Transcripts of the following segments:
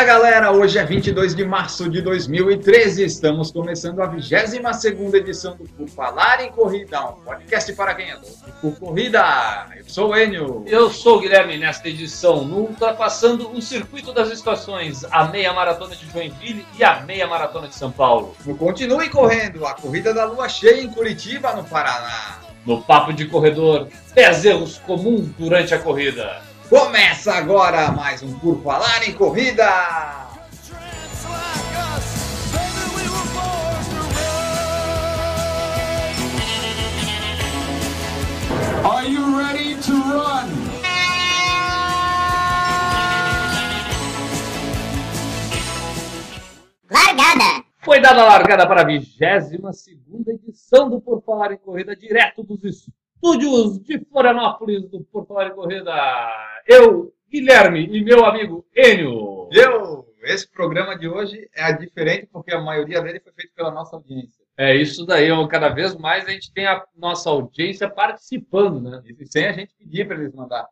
Fala galera, hoje é 22 de março de 2013, estamos começando a 22ª edição do Por Falar em Corrida, um podcast para quem é louco por corrida. Eu sou o Enio. Eu sou o Guilherme, nesta edição, no ultrapassando o circuito das estações, a meia maratona de Joinville e a meia maratona de São Paulo. Continue correndo, a corrida da lua cheia em Curitiba, no Paraná. No Papo de Corredor, 10 erros comuns durante a corrida. Começa agora mais um Por Falar em Corrida! Are you ready to run? Largada! Foi dada a largada para a 22 edição do Por Falar em Corrida, direto dos estúdios de Florianópolis do Por Falar em Corrida. Eu, Guilherme e meu amigo Enio. Eu, esse programa de hoje é diferente porque a maioria dele foi feito pela nossa audiência. É isso daí, cada vez mais a gente tem a nossa audiência participando, né? E sem a gente pedir para eles mandar.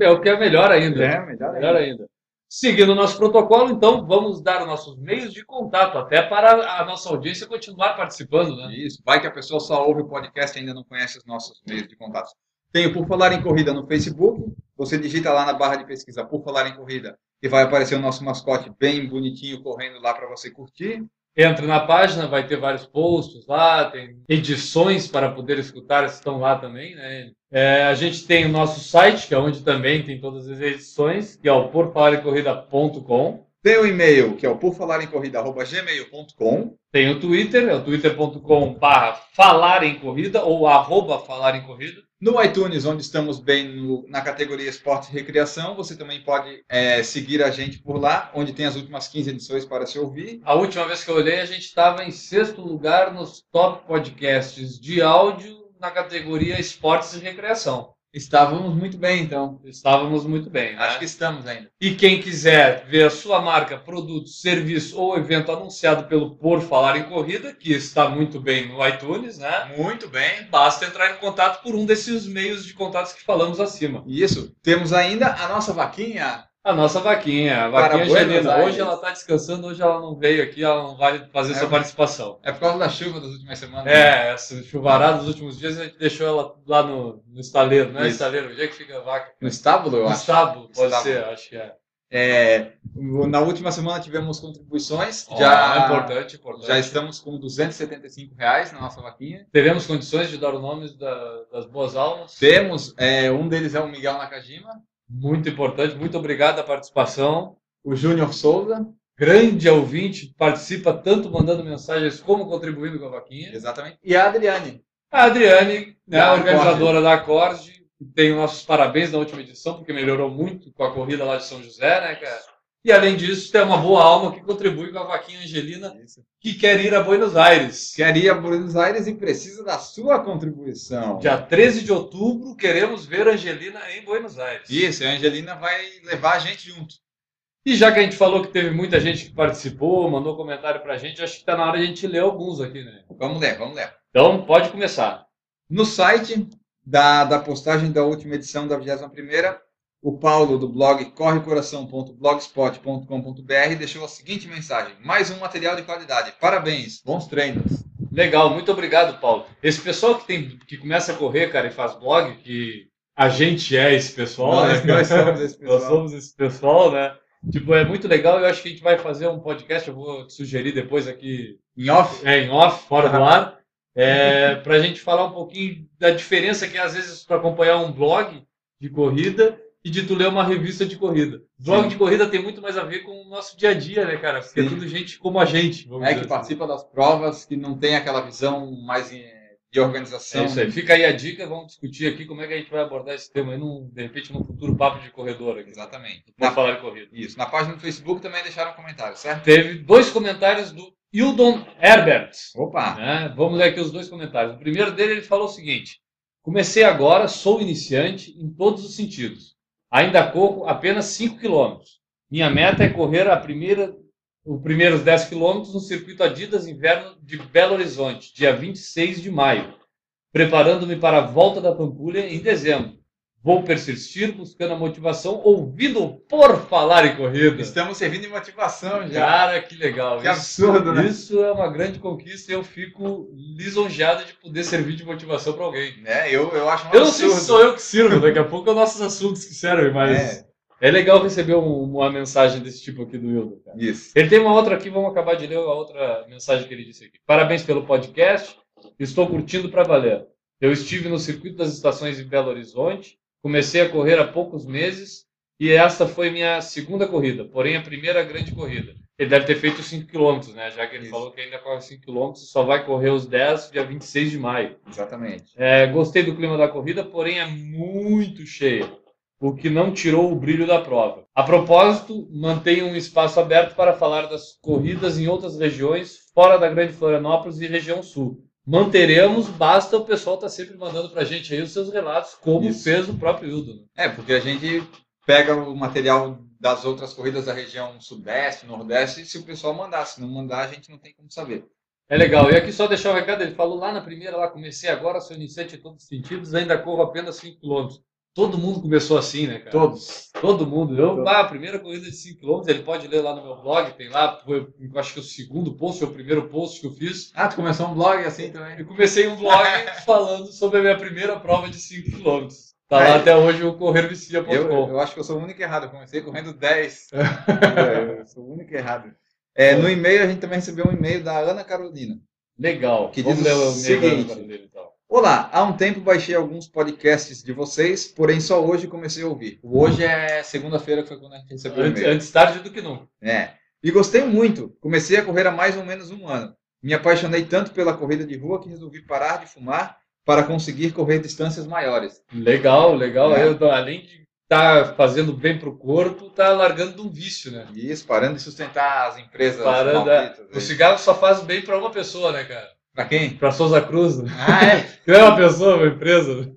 É o que é melhor ainda. É, melhor melhor ainda. Seguindo o nosso protocolo, então, vamos dar os nossos meios de contato, até para a nossa audiência continuar participando, né? Isso, vai que a pessoa só ouve o podcast e ainda não conhece os nossos meios de contato. Tenho Por Falar em Corrida no Facebook, você digita lá na barra de pesquisa Por Falar em Corrida e vai aparecer o nosso mascote bem bonitinho correndo lá para você curtir. Entra na página, vai ter vários posts lá, tem edições para poder escutar, estão lá também, né? É, a gente tem o nosso site, que é onde também tem todas as edições, que é o porfalaremcorrida.com. Tem o e-mail, que é o porfalaremcorrida.gmail.com. Tem o Twitter, é o twitter.com barra falar em corrida ou arroba falar em corrida. No iTunes, onde estamos bem no, na categoria Esporte e Recreação, você também pode é, seguir a gente por lá, onde tem as últimas 15 edições para se ouvir. A última vez que eu olhei, a gente estava em sexto lugar nos top podcasts de áudio na categoria Esportes e Recreação. Estávamos muito bem, então. Estávamos muito bem. Né? Acho que estamos ainda. E quem quiser ver a sua marca, produto, serviço ou evento anunciado pelo Por Falar em Corrida, que está muito bem no iTunes, né? Muito bem. Basta entrar em contato por um desses meios de contatos que falamos acima. Isso. Temos ainda a nossa vaquinha. A nossa vaquinha, a vaquinha Angelina. Hoje ela está descansando, hoje ela não veio aqui, ela não vai fazer É, sua participação. É por causa da chuva das últimas semanas. né? É, essa chuvarada dos últimos dias a gente deixou ela lá no, no estaleiro, né? Isso. Estaleiro, onde é que fica a vaca? No estábulo, eu No acho. estábulo, pode Estábulo. ser, acho que é. É, na última semana tivemos contribuições. Ó, já, importante, importante. já estamos com 275 reais na nossa vaquinha. Teremos condições de dar o nome da- das boas almas. Temos, é, um deles é o Miguel Nakajima, Muito importante, muito obrigado a participação. o Júnior Souza, Grande ouvinte, participa tanto mandando mensagens como contribuindo com a vaquinha. exatamente, e a Adriane. A Adriane, né, a organizadora da Acorde, tem os nossos parabéns na última edição, porque melhorou muito com a corrida lá de São José, né, cara? E além disso, tem uma boa alma que contribui com a vaquinha Angelina, que quer ir a Buenos Aires. Quer ir a Buenos Aires e precisa da sua contribuição. Dia 13 de outubro, queremos ver a Angelina em Buenos Aires. Isso, a Angelina vai levar a gente junto. E já que a gente falou que teve muita gente que participou, mandou comentário pra gente, acho que tá na hora de a gente ler alguns aqui, né? Vamos ler, vamos ler. Então, pode começar. No site da, da postagem da última edição da 21ª, o Paulo do blog correcoração.blogspot.com.br deixou a seguinte mensagem: mais um material de qualidade. Parabéns, bons treinos. Legal, muito obrigado, Paulo. Esse pessoal que, tem, que começa a correr, cara, e faz blog, que a gente é esse pessoal, Nós- né? nós somos esse pessoal. Nós somos esse pessoal, né? Tipo, é muito legal. Eu acho que a gente vai fazer um podcast, eu vou te sugerir depois aqui Em off, é, em off, fora do ar, é, para a gente falar um pouquinho da diferença que é, às vezes, para acompanhar um blog de corrida e de tu ler uma revista de corrida. Blog Sim. de corrida tem muito mais a ver com o nosso dia a dia, né, cara? Porque é Sim. tudo gente como a gente. É que assim. participa das provas, que não tem aquela visão mais de organização. É isso aí. Fica aí a dica, vamos discutir aqui como é que a gente vai abordar esse tema aí, num, de repente, num futuro papo de corredor aqui. Exatamente. Vamos Na, falar de corrida. isso. Na página do Facebook também deixaram comentário, certo? Teve dois comentários do Hildon Herbert. Opa! né? Vamos ler aqui os dois comentários. O primeiro dele, ele falou o seguinte: Comecei agora, sou iniciante em todos os sentidos. Ainda corro apenas 5 quilômetros. Minha meta é correr a primeira, os primeiros 10 quilômetros no circuito Adidas Inverno de Belo Horizonte, dia 26 de maio, preparando-me para a volta da Pampulha em dezembro. Vou persistir buscando a motivação, ouvindo por falar em corrida. Estamos servindo de motivação já. Cara, que legal. Que absurdo, né? Isso é uma grande conquista e eu fico lisonjeado de poder servir de motivação para alguém. É, eu, eu acho um Eu não sei se sou eu que sirvo, daqui a pouco é nossos assuntos que servem, mas É. é, legal receber um- uma mensagem desse tipo aqui do Hildo. Cara. Isso. Ele tem uma outra aqui, vamos acabar de ler a outra mensagem que ele disse aqui. Parabéns pelo podcast, estou curtindo para valer. Eu estive no circuito das estações em Belo Horizonte, comecei a correr há poucos meses e esta foi minha segunda corrida, porém a primeira grande corrida. Ele deve ter feito 5 km, né? Já que ele Isso. falou que ainda corre 5 km, só vai correr os 10 dia 26 de maio. Exatamente. É, gostei do clima da corrida, porém é muito cheia, o que não tirou o brilho da prova. A propósito, mantenho um espaço aberto para falar das corridas em outras regiões, fora da Grande Florianópolis e região sul. Manteremos, basta o pessoal estar sempre mandando para a gente aí os seus relatos, como Isso. fez o próprio Hildo. né? É, porque a gente pega o material das outras corridas da região sudeste, nordeste, e se o pessoal mandar, se não mandar, a gente não tem como saber. É legal. E aqui só deixar um recado, ele falou lá na primeira, lá comecei agora, sou iniciante em todos os sentidos, ainda corro apenas 5 km. Todo mundo começou assim, né, cara? Todos. Todo mundo. Eu, Todos. ah, a primeira corrida de 5 km, ele pode ler lá no meu blog, tem lá, foi, eu acho que o segundo post, ou o primeiro post que eu fiz. Ah, tu começou um blog assim também? Eu comecei um blog falando sobre a minha primeira prova de 5 km. Tá lá Aí. até hoje o Eu, corrervicia.com. eu acho que eu sou o único errado. Eu comecei correndo 10. É, eu sou o único errado. É, no e-mail, a gente também recebeu um e-mail da Ana Carolina. Legal. Que Vamos diz o o seguinte. dele, então. Olá, há um tempo baixei alguns podcasts de vocês, porém só hoje comecei a ouvir. O hoje é segunda-feira, que foi quando a gente recebeu o Antes, antes tarde do que nunca. É. E gostei muito. Comecei a correr há mais ou menos um ano. Me apaixonei tanto pela corrida de rua que resolvi parar de fumar para conseguir correr distâncias maiores. Legal, legal. É. Eu, além de estar fazendo bem pro corpo, tá largando de um vício, né? Isso, parando de sustentar as empresas Parando, malditas. O cigarro só faz bem pra uma pessoa, né, cara? Pra quem? Pra Souza Cruz. Ah, é. Não é uma pessoa, é uma empresa. né?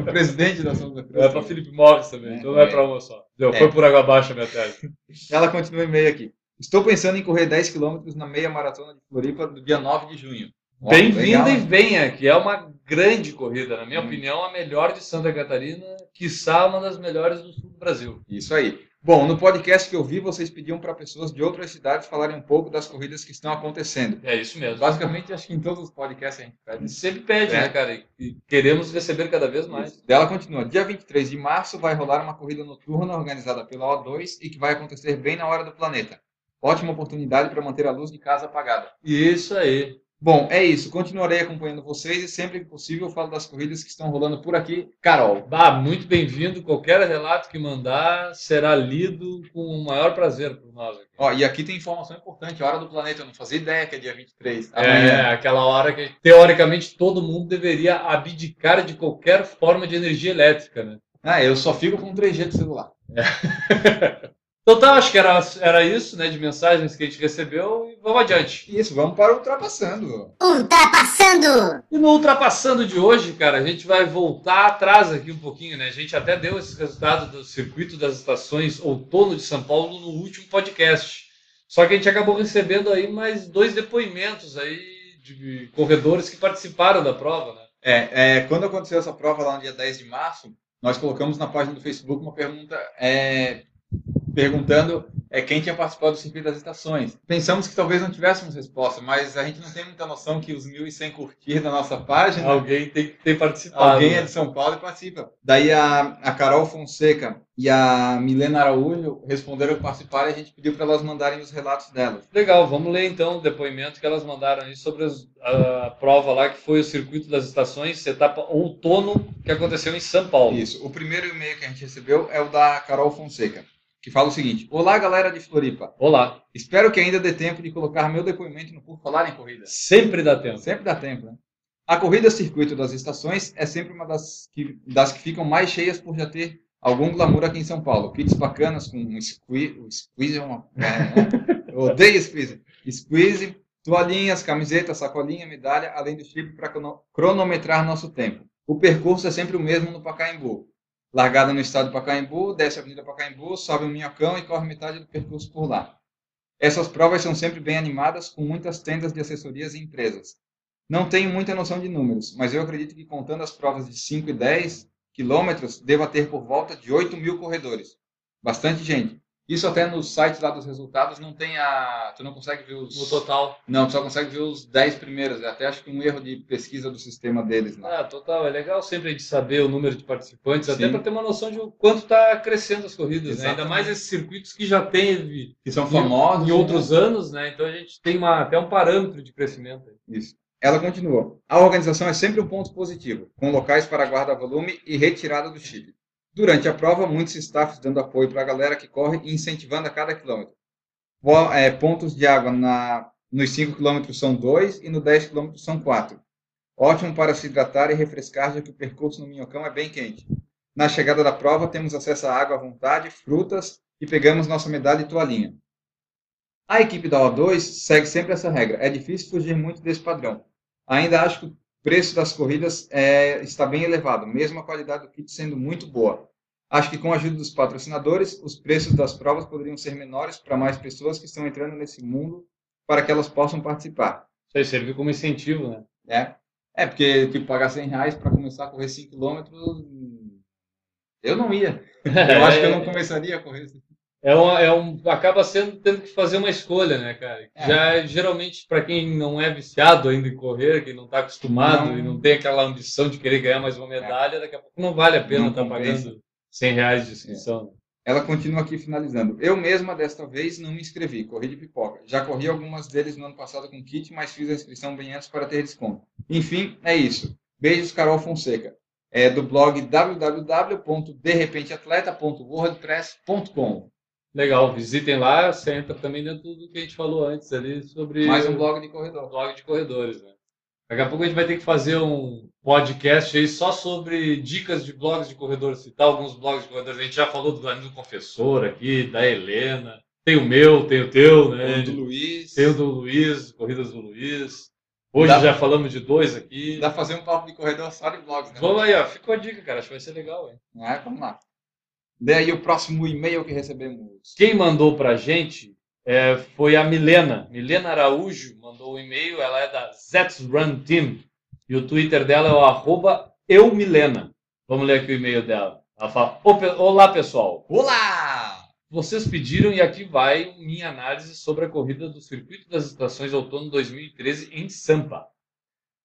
o presidente da Santa Cruz. É pra Felipe Morris também, É, então não é é. pra uma só. Deu, É. Foi por água abaixo a minha tese. Ela continua o e-mail aqui. Estou pensando em correr 10 km na meia maratona de Floripa no dia 9 de junho. Bem-vinda e venha, que é uma grande corrida. Na minha Hum. opinião, a melhor de Santa Catarina, quiçá uma das melhores do sul do Brasil. Isso aí. Bom, no podcast que eu vi, vocês pediam para pessoas de outras cidades falarem um pouco das corridas que estão acontecendo. É isso mesmo. Basicamente, acho que em todos os podcasts a gente pede. sempre pede, É. né, cara? E- E queremos receber cada vez mais. Isso. Ela continua. Dia 23 de março vai rolar uma corrida noturna organizada pela O2 e que vai acontecer bem na hora do planeta. Ótima oportunidade para manter a luz de casa apagada. Isso aí. Bom, é isso. Continuarei acompanhando vocês e sempre que possível eu falo das corridas que estão rolando por aqui. Carol. Bah, muito bem-vindo. Qualquer relato que mandar será lido com o maior prazer por nós. aqui. Ó, e aqui tem informação importante. Hora do planeta. Eu não fazia ideia que é dia 23. É, Amanhã. aquela hora que, teoricamente, todo mundo deveria abdicar de qualquer forma de energia elétrica, né? Ah, eu só fico com 3G do celular. Então tá, acho que era, era isso, né, de mensagens que a gente recebeu e vamos adiante. Isso, vamos para o ultrapassando. Ultrapassando! E no Ultrapassando de hoje, cara, a gente vai voltar atrás aqui um pouquinho, né? A gente até deu esse resultado do circuito das estações outono de São Paulo no último podcast. Só que a gente acabou recebendo aí mais dois depoimentos aí de corredores que participaram da prova, né? É, é, quando aconteceu essa prova lá no dia 10 de março, nós colocamos na página do Facebook uma pergunta é, perguntando é, quem tinha participado do circuito das estações. Pensamos que talvez não tivéssemos resposta, mas a gente não tem muita noção que os 1.100 curtir da nossa página, Alguém tem que ter participado. alguém né? é de São Paulo e participa. Daí a, a Carol Fonseca e a Milena Araújo responderam que participaram e a gente pediu para elas mandarem os relatos delas. Legal, vamos ler então o depoimento que elas mandaram aí sobre as- a, prova lá que foi o circuito das estações, etapa outono, que aconteceu em São Paulo. Isso. O primeiro e-mail que a gente recebeu é o da Carol Fonseca, que fala o seguinte: Olá, galera de Floripa. Olá, Espero que ainda dê tempo de colocar meu depoimento no Por Falar em Corrida. sempre dá tempo. Sempre dá tempo, né? A corrida circuito das estações é sempre uma das que, das que ficam mais cheias por já ter algum glamour aqui em São Paulo. Kits bacanas com um squeeze, o squeeze é uma... É, né? Eu odeio squeeze. Squeeze, toalhinhas, camiseta, sacolinha, medalha, além do chip para cronometrar nosso tempo. O percurso é sempre o mesmo no Pacaembu. Largada no estado do Pacaembu, desce a Avenida Pacaembu, sobe um minhocão e corre metade do percurso por lá. Essas provas são sempre bem animadas, com muitas tendas de assessorias e empresas. Não tenho muita noção de números, mas eu acredito que contando as provas de 5 e 10, quilômetros deva ter por volta de 8 mil corredores. Bastante gente. Isso até no site lá dos resultados não tem a. Tu não consegue ver os. No total. Não, tu só consegue ver os 10 primeiros. É até acho que um erro de pesquisa do sistema deles lá. Ah, total. É legal sempre a gente saber o número de participantes, até Sim. para ter uma noção de o quanto está crescendo as corridas, né? Ainda mais esses circuitos que já teve Que são famosos. em outros né? anos, né? Então a gente tem uma, até um parâmetro de crescimento. Isso. Ela continua. A organização é sempre um ponto positivo, com locais para guarda-volume e retirada do chip. Durante a prova, muitos staffs dando apoio para a galera que corre e incentivando a cada quilômetro. É, pontos de água na, nos 5 quilômetros são 2 e no 10 quilômetros são 4. Ótimo para se hidratar e refrescar, já que o percurso no Minhocão é bem quente. Na chegada da prova, temos acesso a água à vontade, frutas e pegamos nossa medalha e toalhinha. A equipe da O2 segue sempre essa regra. É difícil fugir muito desse padrão. Ainda acho que preço das corridas é, está bem elevado, mesmo a qualidade do kit sendo muito boa. Acho que com a ajuda dos patrocinadores, os preços das provas poderiam ser menores para mais pessoas que estão entrando nesse mundo para que elas possam participar. Isso aí serviu como incentivo, né? né? É, porque tipo, pagar 100 reais para começar a correr 5 quilômetros, eu não ia. Eu acho que eu não começaria a correr. assim. É um, é um, acaba sendo tendo que fazer uma escolha, né, cara? É. Já geralmente para quem não é viciado ainda em correr, quem não está acostumado Não. e não tem aquela ambição de querer ganhar mais uma medalha, daqui a pouco não vale a pena Não estar compensa. pagando 100 reais de inscrição. né? Ela continua aqui finalizando. Eu mesma, desta vez, não me inscrevi, corri de pipoca. Já corri algumas deles no ano passado com kit, mas fiz a inscrição bem antes para ter desconto. Enfim, é isso. Beijos, Carol Fonseca. É do blog www.derepenteatleta.wordpress.com. Legal, visitem lá, você entra também dentro do que a gente falou antes ali sobre Mais um blog de corredor. blog de corredores, né? Daqui a pouco a gente vai ter que fazer um podcast aí só sobre dicas de blogs de corredores, citar alguns blogs de corredores. A gente já falou do Danilo Confessor aqui, da Helena, tem o meu, tem o teu, né? O do Luiz. Tem o do Luiz, Corridas do Luiz. Hoje Dá- já falamos de dois aqui. Dá pra fazer um papo de corredor só de blogs, né? Vamos aí, ó. Fica a dica, cara. Acho que vai ser legal, hein? É, vamos lá. Daí o próximo e-mail que recebemos. Quem mandou pra gente é, foi a Milena. Milena Araújo mandou o e-mail. Ela é da Zets Run Team. E o Twitter dela é o arroba eumilena. Vamos ler aqui o e-mail dela. Ela fala, "Ô, pe- Olá, pessoal. Olá! Vocês pediram e aqui vai minha análise sobre a corrida do Circuito das Estações Outono 2013 em Sampa.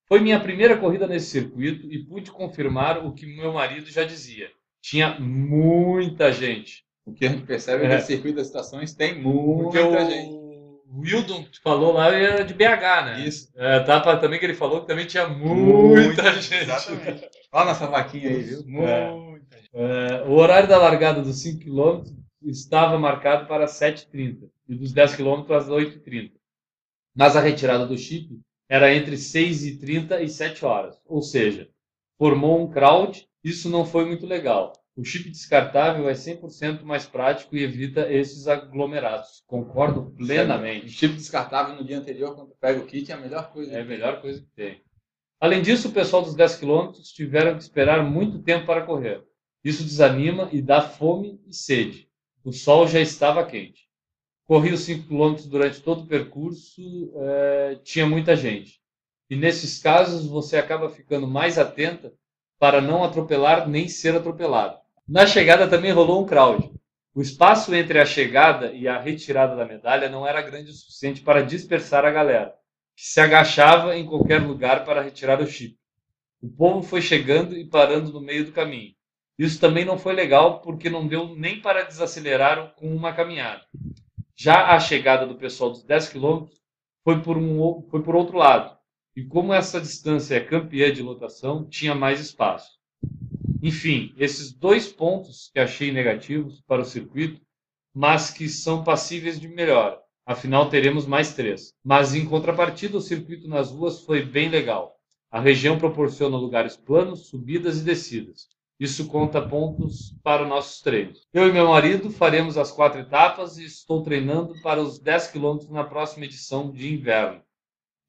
Foi minha primeira corrida nesse circuito e pude confirmar o que meu marido já dizia. Tinha muita gente. O que a gente percebe é, É. que no circuito das estações tem muita o gente. o Wildon falou lá era de BH, né? Isso. É, tapa também que ele falou que também tinha muita, gente. Exatamente. Olha nossa vaquinha aí, viu? É. Muita gente. É, o horário da largada dos 5 km estava marcado para 7h30 e dos 10 km às 8h30. Mas a retirada do chip era entre 6h30 e 7 horas. Ou seja, formou um crowd. Isso não foi muito legal. O chip descartável é 100% mais prático e evita esses aglomerados. Concordo O plenamente. chip descartável no dia anterior, quando pega o kit, é a melhor coisa. É a melhor coisa que tem. Além disso, o pessoal dos 10 quilômetros tiveram que esperar muito tempo para correr. Isso desanima e dá fome e sede. O sol já estava quente. Corri os 5 quilômetros durante todo o percurso, eh, tinha muita gente. E nesses casos, você acaba ficando mais atenta para não atropelar nem ser atropelado. Na chegada também rolou um crowd. O espaço entre a chegada e a retirada da medalha não era grande o suficiente para dispersar a galera que se agachava em qualquer lugar para retirar o chip. O povo foi chegando e parando no meio do caminho. Isso também não foi legal porque não deu nem para desacelerar com uma caminhada. Já a chegada do pessoal dos 10 quilômetros foi por, um, foi por outro lado. E como essa distância é campeã de lotação, tinha mais espaço. Enfim, esses dois pontos que achei negativos para o circuito, mas que são passíveis de melhora. Afinal, teremos mais três. Mas, em contrapartida, o circuito nas ruas foi bem legal. A região proporciona lugares planos, subidas e descidas. Isso conta pontos para nossos treinos. Eu e meu marido faremos as quatro etapas e estou treinando para os 10 quilômetros na próxima edição de inverno.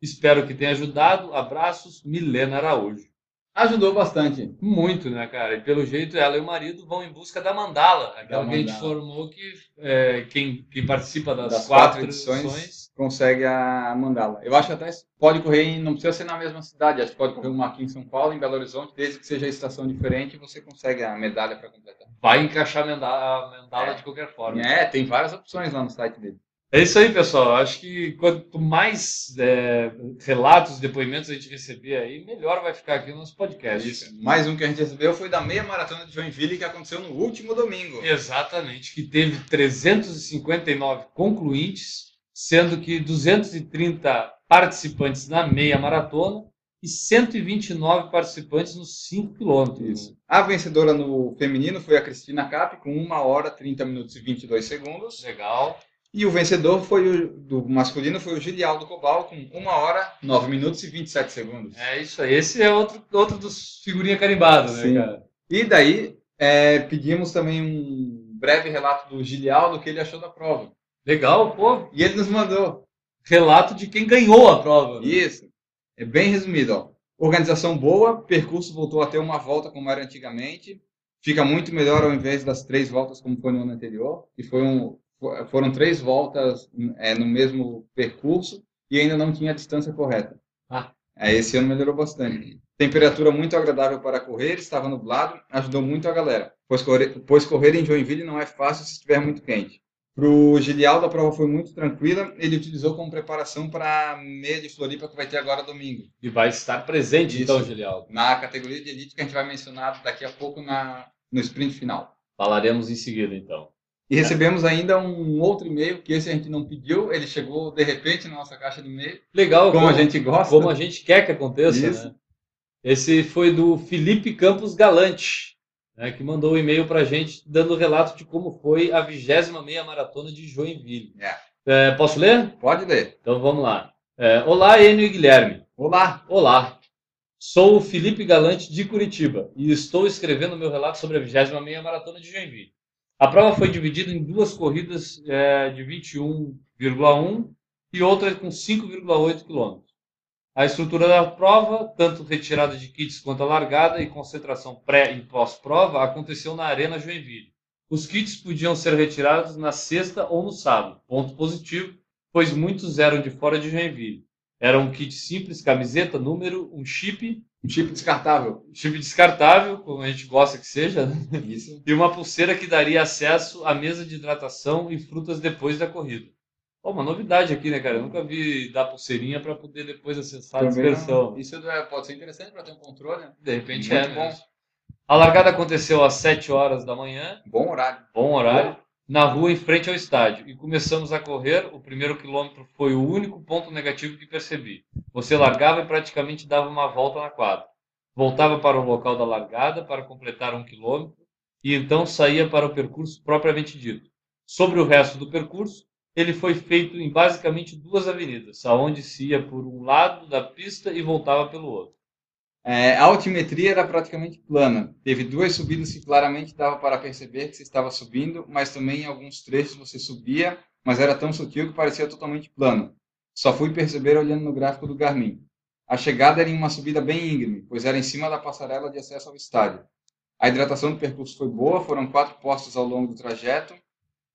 Espero que tenha ajudado. Abraços, Milena Araújo. Ajudou bastante. Muito, né, cara? E pelo jeito ela e o marido vão em busca da mandala, aquela Da que a gente mandala. formou que é, quem, quem participa das, Das quatro, quatro edições. edições consegue a mandá-la. Eu acho que até pode correr, em, não precisa ser na mesma cidade, acho que pode correr uma aqui em São Paulo, em Belo Horizonte, desde que seja a estação diferente, você consegue a medalha para completar. Vai encaixar a mandala, a mandala É. de qualquer forma. É, tem várias opções lá no site dele. É isso aí, pessoal. Acho que quanto mais é, relatos, depoimentos a gente receber aí, melhor vai ficar aqui o nosso podcast. Isso. Mais um que a gente recebeu foi da meia maratona de Joinville, que aconteceu no último domingo. Exatamente, que teve 359 concluintes, sendo que 230 participantes na meia maratona e 129 participantes nos 5 quilômetros. A vencedora no feminino foi a Cristina Cap, com 1 hora, 30 minutos e 22 segundos. Legal. E o vencedor foi o, do masculino foi o Gilialdo Cobal, com 1 hora, 9 minutos e 27 segundos. É isso aí. Esse é outro, outro dos figurinha carimbado, né, Sim. cara? E daí, é, pedimos também um breve relato do Gilialdo, que ele achou da prova. Legal, pô. E ele nos mandou. Relato de quem ganhou a prova. né? Isso. É bem resumido, ó. Organização boa, percurso voltou a ter uma volta como era antigamente. Fica muito melhor ao invés das três voltas como foi no ano anterior. E foi um, foram três voltas é, no mesmo percurso e ainda não tinha a distância correta. Ah. É, esse ano melhorou bastante. Temperatura muito agradável para correr, estava nublado, ajudou muito a galera. Pois correr, pois correr em Joinville não é fácil se estiver muito quente. Para o Gilialdo, a prova foi muito tranquila. Ele utilizou como preparação para a meia de Floripa que vai ter agora domingo. E vai estar presente, Isso. então, Gilialdo. Na categoria de elite que a gente vai mencionar daqui a pouco na, no sprint final. Falaremos em seguida, então. E recebemos ainda um outro e-mail, que esse a gente não pediu, ele chegou de repente na nossa caixa de e-mail, Legal, como a gente gosta. como a gente quer que aconteça, Isso. né? Esse foi do Felipe Campos Galante, né, que mandou um e-mail para a gente dando o relato de como foi a 26 meia maratona de Joinville. É. É, posso ler? Pode ler. Então vamos lá. É, Olá, Enio e Guilherme. Olá! Olá. Sou o Felipe Galante de Curitiba e estou escrevendo meu relato sobre a 26 meia maratona de Joinville. A prova foi dividida em duas corridas é, de 21,1 e outra com 5,8 quilômetros. A estrutura da prova, tanto retirada de kits quanto a largada e concentração pré e pós-prova, aconteceu na Arena Joinville. Os kits podiam ser retirados na sexta ou no sábado, ponto positivo, pois muitos eram de fora de Joinville. Era um kit simples, camiseta, número, um chip, Um chip descartável. chip descartável, como a gente gosta que seja, né? Isso. e uma pulseira que daria acesso à mesa de hidratação e frutas depois da corrida. Ó, uma novidade aqui, né, cara? Eu nunca vi dar pulseirinha para poder depois acessar a Também dispersão. não- Isso é- pode ser interessante para ter um controle. né? De repente Muito é bom. mesmo. A largada aconteceu às 7 horas da manhã, Bom horário. bom horário, na rua em frente ao estádio. E começamos a correr. O primeiro quilômetro foi o único ponto negativo que percebi. Você largava e praticamente dava uma volta na quadra. Voltava para o local da largada para completar um quilômetro e então saía para o percurso propriamente dito. Sobre o resto do percurso, ele foi feito em basicamente duas avenidas, aonde se ia por um lado da pista e voltava pelo outro. É, a altimetria era praticamente plana. Teve duas subidas que claramente dava para perceber que você estava subindo, mas também em alguns trechos você subia, mas era tão sutil que parecia totalmente plano. Só fui perceber olhando no gráfico do Garmin. A chegada era em uma subida bem íngreme, pois era em cima da passarela de acesso ao estádio. A hidratação do percurso foi boa, foram quatro postos ao longo do trajeto.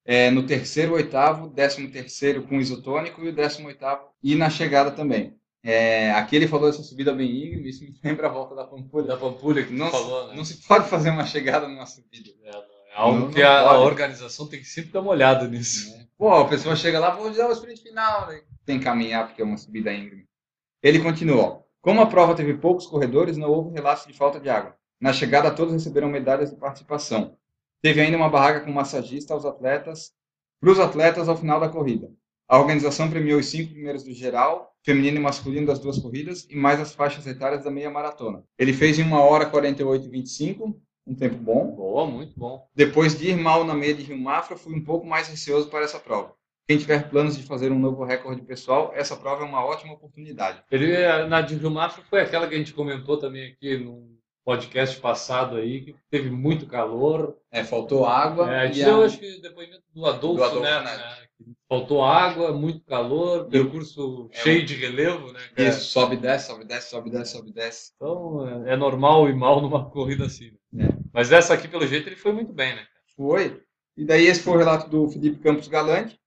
É, no terceiro, oitavo, décimo terceiro com isotônico e o décimo oitavo e na chegada também. É, aqui ele falou dessa subida bem íngreme, isso me lembra a volta da Pampulha. Da Pampulha que Não, falou, né? não se pode fazer uma chegada numa subida. É, é algo Não, que não a, a organização tem que sempre dar uma olhada nisso. Pô, a pessoa chega lá, vou dar o sprint final. Né? Tem que caminhar porque é uma subida íngreme. Ele continuou. Como a prova teve poucos corredores, não houve relatos de falta de água. Na chegada, todos receberam medalhas de participação. Teve ainda uma barraca com massagista aos atletas, para os atletas ao final da corrida. A organização premiou os cinco primeiros do geral, feminino e masculino das duas corridas, e mais as faixas etárias da meia maratona. Ele fez em 1 hora 48 e 25, um tempo bom. Boa, muito bom. Depois de ir mal na meia de Rio Mafra, fui um pouco mais receoso para essa prova. Quem tiver planos de fazer um novo recorde pessoal, essa prova é uma ótima oportunidade. Ele, eh, na de Rio Mafra foi aquela que a gente comentou também aqui no podcast passado aí, que teve muito calor. É, faltou água. É, e gente a- acho que, depoimento do Adolfo, Do Adolfo, né? né? que Faltou água, muito calor, percurso É cheio um- de relevo, né? cara? Isso, sobe, desce, sobe, desce, sobe, desce, sobe, desce. Então é, é normal e mal numa corrida assim. né? É. Mas essa aqui, pelo jeito, ele foi muito bem, né? Foi. E daí esse foi o relato do Felipe Campos Galante.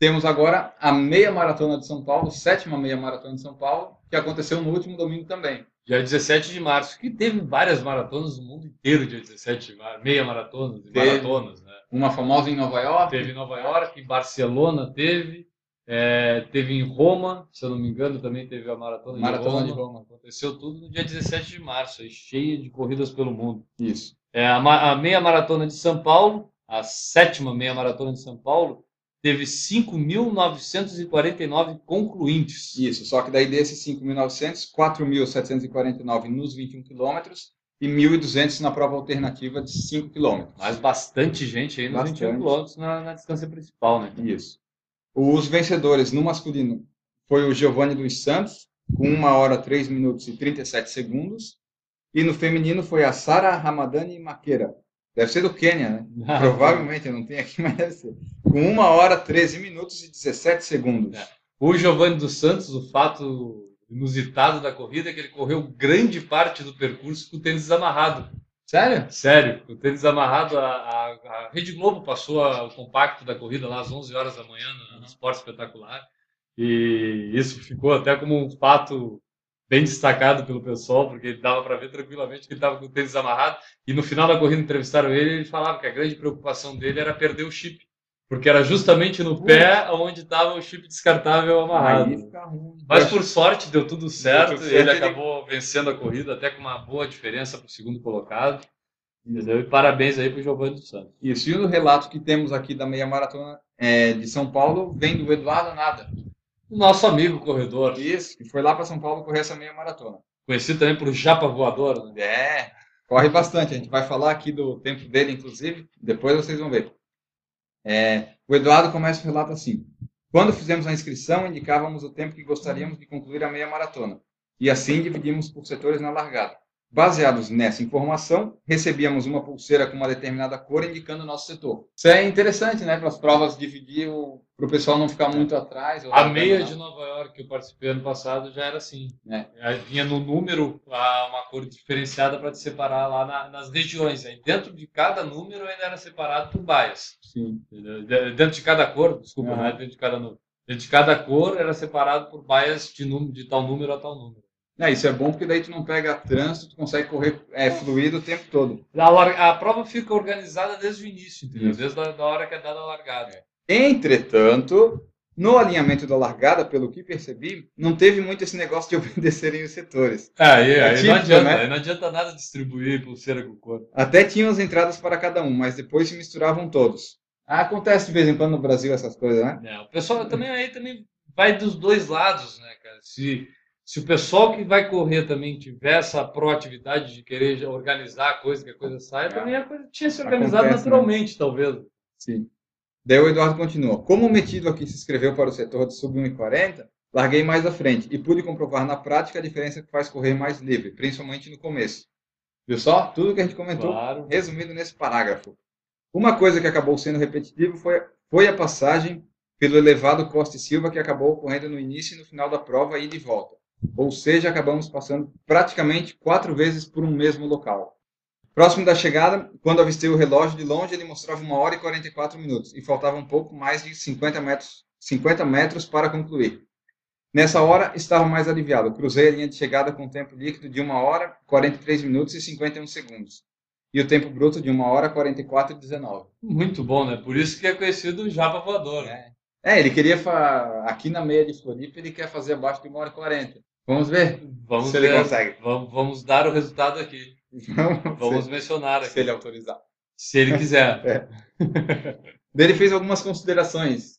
temos agora a meia maratona de São Paulo, sétima meia maratona de São Paulo, que aconteceu no último domingo também. Dia 17 de março, que teve várias maratonas no mundo inteiro, dia 17 de março, meia maratonas Teve. maratonas, né? Uma famosa em Nova York. Teve em Nova York, em Barcelona teve, é, teve em Roma, se eu não me engano, também teve a maratona, Maratona de, de Roma. Aconteceu tudo no dia 17 de março, aí, cheia de corridas pelo mundo. Isso. É, a, a meia maratona de São Paulo, a sétima meia maratona de São Paulo, teve 5.949 concluintes. Isso, só que daí desses 5.900, 4.749 nos 21 quilômetros e 1.200 na prova alternativa de 5 quilômetros. Mas bastante gente aí nos Bastante. 21 quilômetros na, na distância principal, né? Isso. Os vencedores no masculino foi o Giovanni dos Santos, com 1 hora 3 minutos e 37 segundos. E no feminino foi a Sara Ramadani Maqueira. Deve ser do Quênia, né? Provavelmente, eu não tenho aqui, mas deve ser. Com 1 hora 13 minutos e 17 segundos. É. O Giovanni dos Santos, o fato inusitado da corrida é que ele correu grande parte do percurso com o tênis amarrado. Sério? Sério, com o tênis amarrado, a, a- a Rede Globo passou a- o compacto da corrida lá às 11 horas da manhã no, no Esporte Espetacular. E isso ficou até como um fato bem destacado pelo pessoal, porque dava para ver tranquilamente que ele estava com o tênis amarrado. E no final da corrida entrevistaram ele e ele falava que a grande preocupação dele era perder o chip, porque era justamente no pé onde estava o chip descartável amarrado. Mas por sorte deu tudo certo, ele ele- acabou vencendo a corrida até com uma boa diferença para o segundo colocado. Entendeu? E parabéns aí para o Giovanni dos Santos. Isso, e o relato que temos aqui da meia maratona é, de São Paulo vem do Eduardo Nada. O nosso amigo corredor, Isso, que foi lá para São Paulo correr essa meia maratona. conhecido também por Japa Voador, né? É, corre bastante. A gente vai falar aqui do tempo dele, inclusive, depois vocês vão ver. É, o Eduardo começa o relato assim: Quando fizemos a inscrição, indicávamos o tempo que gostaríamos de concluir a meia maratona. E assim dividimos por setores na largada. Baseados nessa informação, recebíamos uma pulseira com uma determinada cor indicando o nosso setor. Isso é interessante, né? Para as provas dividir, para o pessoal não ficar muito atrás. A não. meia de Nova York que eu participei ano passado já era assim. É. Aí Vinha no número uma cor diferenciada para te separar lá na- nas regiões. Aí dentro de cada número ainda era separado por baias. Sim. Dentro de cada cor, desculpa, Aham. né? Dentro de cada número. Dentro de cada cor era separado por baias de, número, de tal número a tal número. É, isso é bom porque daí tu não pega trânsito, tu consegue correr é, fluido o tempo todo. A, a prova fica organizada desde o início, entendeu? Isso. Desde a da hora que é dada a largada. Entretanto, no alinhamento da largada, pelo que percebi, não teve muito esse negócio de obedecerem os setores. É, aí, É aí típico, não adianta, né? não adianta nada distribuir pulseira com cor. Até tinham as entradas para cada um, mas depois se misturavam todos. Ah, acontece de vez em quando no Brasil essas coisas, né? É, o pessoal também aí também vai dos dois lados, né, cara? Se, se o pessoal que vai correr também tiver essa proatividade de querer organizar a coisa, que a coisa saia, É. também a coisa tinha se organizado Acontece, né? naturalmente, talvez. Sim. Daí o Eduardo continua. Como o metido aqui se inscreveu para o setor de sub 1,40, larguei mais à frente e pude comprovar na prática a diferença que faz correr mais livre, principalmente no começo. Viu só? Tudo que a gente comentou Claro. resumido nesse parágrafo. Uma coisa que acabou sendo repetitivo foi, foi a passagem pelo elevado Costa e Silva que acabou ocorrendo no início e no final da prova e de volta. Ou seja, acabamos passando praticamente quatro vezes por um mesmo local. Próximo da chegada, quando avistei o relógio de longe, ele mostrava 1 hora e 44 minutos e faltava um pouco mais de 50 metros, 50 metros para concluir. Nessa hora, estava mais aliviado. Cruzei a linha de chegada com tempo líquido de 1 hora, 43 minutos e 51 segundos. E o tempo bruto de 1 hora, 44 e 19. Muito bom, né? Por isso que é conhecido o Japa Voador. É. É, ele queria, fa... aqui na meia de Floripa, ele quer fazer abaixo de 1 hora e 40. Vamos ver Vamos se ele ver. consegue. Vamos, vamos dar o resultado aqui. Vamos mencionar se aqui. ele autorizar. Se ele quiser. É. Ele fez algumas considerações.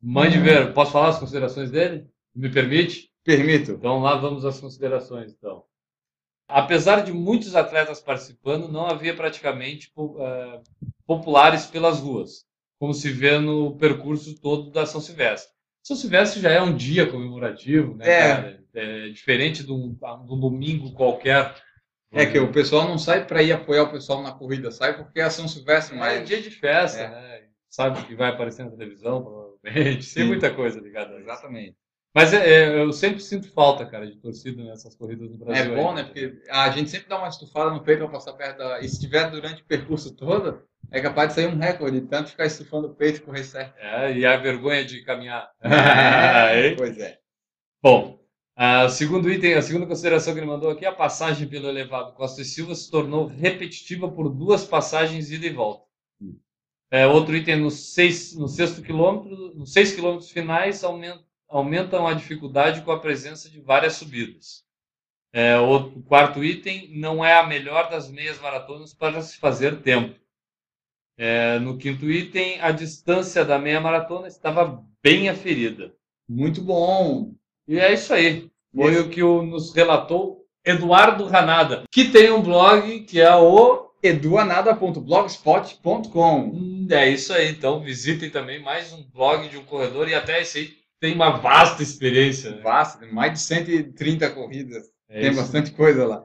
Mande ver. Posso falar as considerações dele? Me permite? Permito. Então lá vamos às considerações. Então, apesar de muitos atletas participando, não havia praticamente eh, populares pelas ruas, como se vê no percurso todo da São Silvestre. São Silvestre já é um dia comemorativo, né? É. cara? É diferente de um, de um domingo qualquer. É que o pessoal não sai para ir apoiar o pessoal na corrida, sai porque é São Silvestre, Mas é mas dia de festa, É. né? Sabe que vai aparecer na televisão, provavelmente. Tem Sim. muita coisa ligada a isso. exatamente. Mas é- é, eu sempre sinto falta, cara, de torcida nessas corridas no Brasil. É bom, aí. né? Porque a gente sempre dá uma estufada no peito para passar perto da. E se estiver durante o percurso todo, É capaz de sair um recorde, tanto ficar estufando o peito com o certo. É, e a vergonha de caminhar. É, pois é. Bom, ah, o segundo item, a segunda consideração que ele mandou aqui, a passagem pelo elevado Costa e Silva se tornou repetitiva por duas passagens ida e volta. É, outro item, nos seis, no sexto quilômetro, nos seis quilômetros finais, aumentam, aumentam a dificuldade com a presença de várias subidas. É, outro, quarto item, não é a melhor das meias maratonas para se fazer tempo. É, no quinto item, a distância da meia maratona estava bem aferida. Muito bom. E é isso aí. Foi Esse- o que o- nos relatou Eduardo Ranada, que tem um blog que é o. eduanada.blogspot.com Hum, É isso aí. Então visitem também mais um blog de um corredor e até esse aí tem uma vasta experiência. né? Vasto, tem mais de 130 corridas. É tem isso. bastante coisa lá.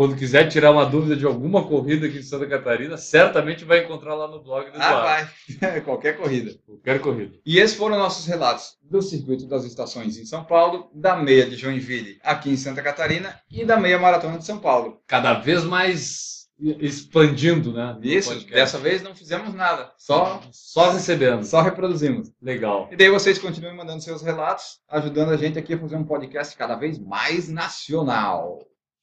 Quando quiser tirar uma dúvida de alguma corrida aqui em Santa Catarina, certamente vai encontrar lá no blog do Ah, vai. Qualquer corrida. Qualquer corrida. E esses foram nossos relatos do circuito das estações em São Paulo, da meia de Joinville aqui em Santa Catarina e da meia maratona de São Paulo. Cada vez mais expandindo, né? Isso, dessa vez não fizemos nada, só, Só recebendo. só reproduzimos. Legal. E daí vocês continuem mandando seus relatos, ajudando a gente aqui a fazer um podcast cada vez mais nacional.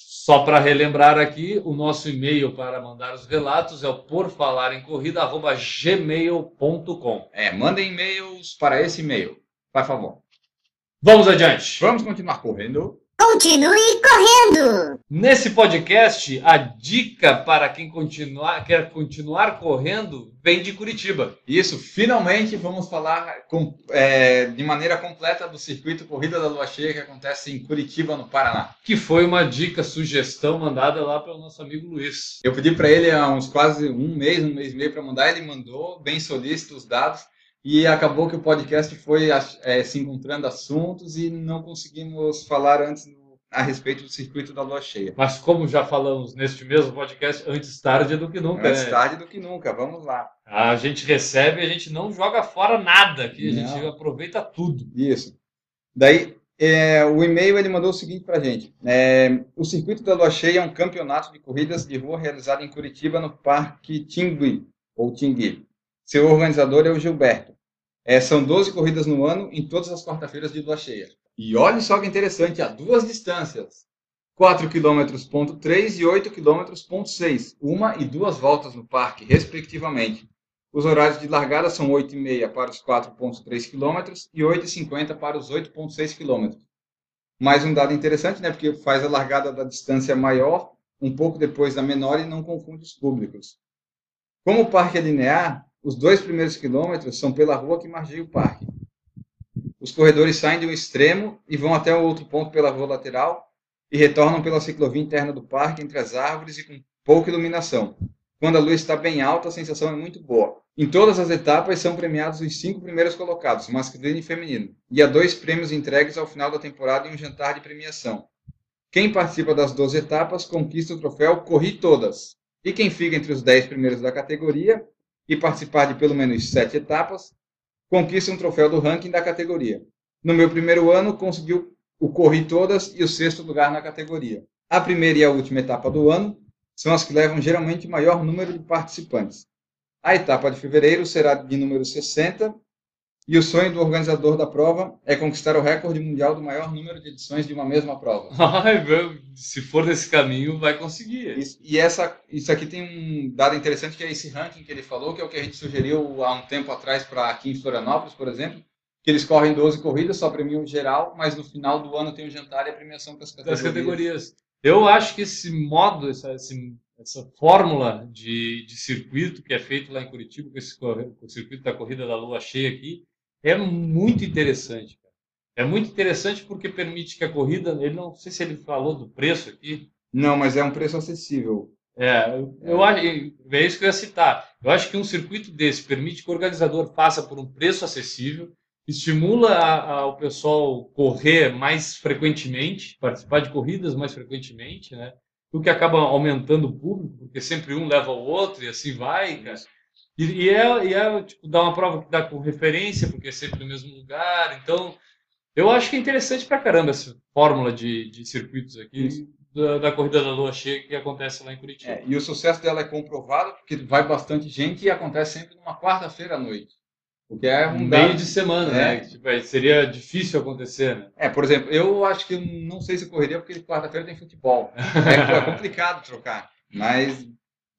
Só para relembrar aqui, o nosso e-mail para mandar os relatos é o porfalaremcorrida@gmail.com. É, mandem e-mails para esse e-mail, por favor. Vamos adiante. Vamos continuar correndo. Continue correndo! Nesse podcast, a dica para quem continuar, quer continuar correndo vem de Curitiba. Isso, finalmente vamos falar com- é, de maneira completa do circuito Corrida da Lua Cheia que acontece em Curitiba, no Paraná. Que foi uma dica, sugestão mandada lá pelo nosso amigo Luiz. Eu pedi para ele há uns quase um mês, um mês e meio para mandar, ele mandou, bem solícito os dados, e acabou que o podcast foi é, se encontrando assuntos e não conseguimos falar antes do- a respeito do circuito da Lua Cheia. Mas como já falamos neste mesmo podcast, antes tarde do que nunca, Mais né? tarde do que nunca, vamos lá. A gente recebe, a gente não joga fora nada aqui, a Não. gente aproveita tudo. Isso. Daí, é, o e-mail ele mandou o seguinte para a gente. É, o Circuito da Lua Cheia é um campeonato de corridas de rua realizado em Curitiba, no Parque Tingui, ou Tingui. Seu organizador é o Gilberto. É, são 12 corridas no ano, em todas as quarta-feiras de Lua Cheia. E olha só que interessante, há duas distâncias. 4 km ponto 3 e 8 km ponto 6. Uma e duas voltas no parque, respectivamente. Os horários de largada são 8h30 para os 4,3 km e 8h50 para os 8,6 km. Mais um dado interessante, né? Porque faz a largada da distância maior um pouco depois da menor e não confunde os públicos. Como o parque é linear, os dois primeiros quilômetros são pela rua que margeia o parque. Os corredores saem de um extremo e vão até o outro ponto pela rua lateral e retornam pela ciclovia interna do parque entre as árvores e com pouca iluminação. Quando a luz está bem alta, a sensação é muito boa. Em todas as etapas são premiados os cinco primeiros colocados, masculino e feminino, e há dois prêmios entregues ao final da temporada em um jantar de premiação. Quem participa das 12 etapas conquista o troféu Corri Todas, e quem fica entre os 10 primeiros da categoria e participar de pelo menos 7 etapas, conquista um troféu do ranking da categoria. No meu primeiro ano, conseguiu o Corri Todas e o sexto lugar na categoria. A primeira e a última etapa do ano são as que levam geralmente o maior número de participantes. A etapa de fevereiro será de número 60 e o sonho do organizador da prova é conquistar o recorde mundial do maior número de edições de uma mesma prova. Ai, se for nesse caminho, vai conseguir. Isso, e essa, isso aqui tem um dado interessante que é esse ranking que ele falou, que é o que a gente sugeriu há um tempo atrás para aqui em Florianópolis, por exemplo, que eles correm 12 corridas, só premiam geral, mas no final do ano tem o jantar e a premiação para as Das categorias. categorias. Eu acho que esse modo, essa, esse- essa fórmula de, de circuito que é feito lá em Curitiba, com esse com o circuito da corrida da lua cheia aqui, é muito interessante. cara. É muito interessante porque permite que a corrida, ele não sei se ele falou do preço aqui, Não, mas é um preço acessível. É, eu, eu acho, é isso que eu ia citar. Eu acho que um circuito desse permite que o organizador faça por um preço acessível, estimula a- a- o pessoal correr mais frequentemente, participar de corridas mais frequentemente, né? O que acaba aumentando o público, porque sempre um leva o outro e assim vai, cara. E, e é, e é tipo, dar uma prova que dá com referência, porque é sempre no mesmo lugar. Então, eu acho que é interessante pra caramba essa fórmula de, de circuitos aqui. da, da corrida da lua cheia que acontece lá em Curitiba. É, e o sucesso dela é comprovado porque vai bastante gente e acontece sempre numa quarta-feira à noite. Porque é um meio de semana, É. né? Tipo, seria difícil acontecer, né? É, por exemplo, eu acho que eu não sei se correria porque quarta-feira tem futebol. É, é complicado trocar, mas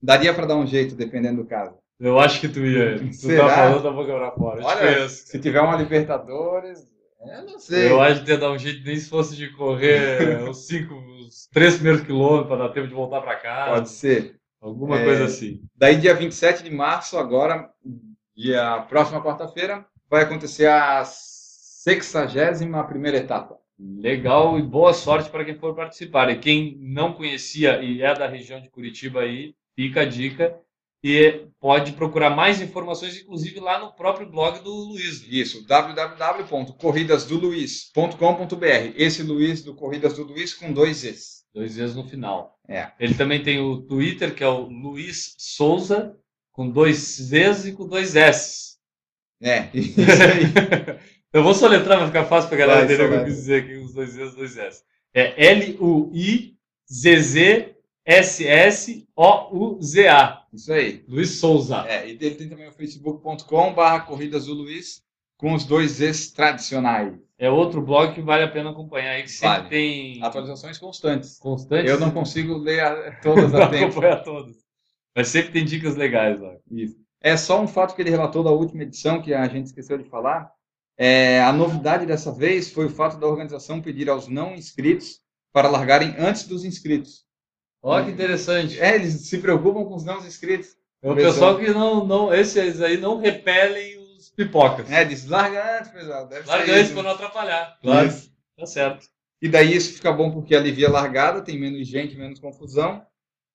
daria para dar um jeito dependendo do caso. Eu acho que tu ia. Tu Será? tá falando da boca pra fora. Eu Olha, se tiver uma Libertadores, eu não sei. Eu acho que ia dar um jeito nem se fosse de correr os cinco, os três primeiros quilômetros para dar tempo de voltar para casa. Pode ser. Alguma É. coisa assim. Daí, dia 27 de março, agora, dia próxima quarta-feira, vai acontecer a 61 primeira etapa. Legal e boa sorte para quem for participar. E quem não conhecia e é da região de Curitiba aí, fica a dica. E pode procurar mais informações, inclusive lá no próprio blog do Luiz. Isso, www.corridasdoluiz.com.br. Esse Luiz do Corridas do Luiz com dois Es. Dois vezes no final. É. Ele também tem o Twitter, que é o Luiz Souza, com dois Vs e com dois S. É, isso aí. Eu vou soletrar para ficar fácil para a galera Vai, entender o que eu quis dizer aqui, os dois e dois S. É L-U-I-Z-Z-S-S-O-U-Z-A. Isso aí. Luiz Souza. É, e ele tem também o facebook.com barra Corridas do Luiz com os dois Es tradicionais. É outro blog que vale a pena acompanhar aí, que sempre Vale. tem Atualizações constantes. constantes. Eu não consigo ler a- todas a tempo. acompanhar todas. Mas sempre tem dicas legais lá. Isso. É só um fato que ele relatou da última edição que a gente esqueceu de falar. É, a novidade dessa vez foi o fato da organização pedir aos não inscritos para largarem antes dos inscritos. Olha que interessante. É, eles se preocupam com os não inscritos. É o pessoal que não, não, esses aí não repelem os pipocas. É, eles largam antes, pessoal. Deve Larga antes isso. para não atrapalhar. Claro. Isso. Tá certo. E daí isso fica bom porque alivia a largada, tem menos gente, menos confusão.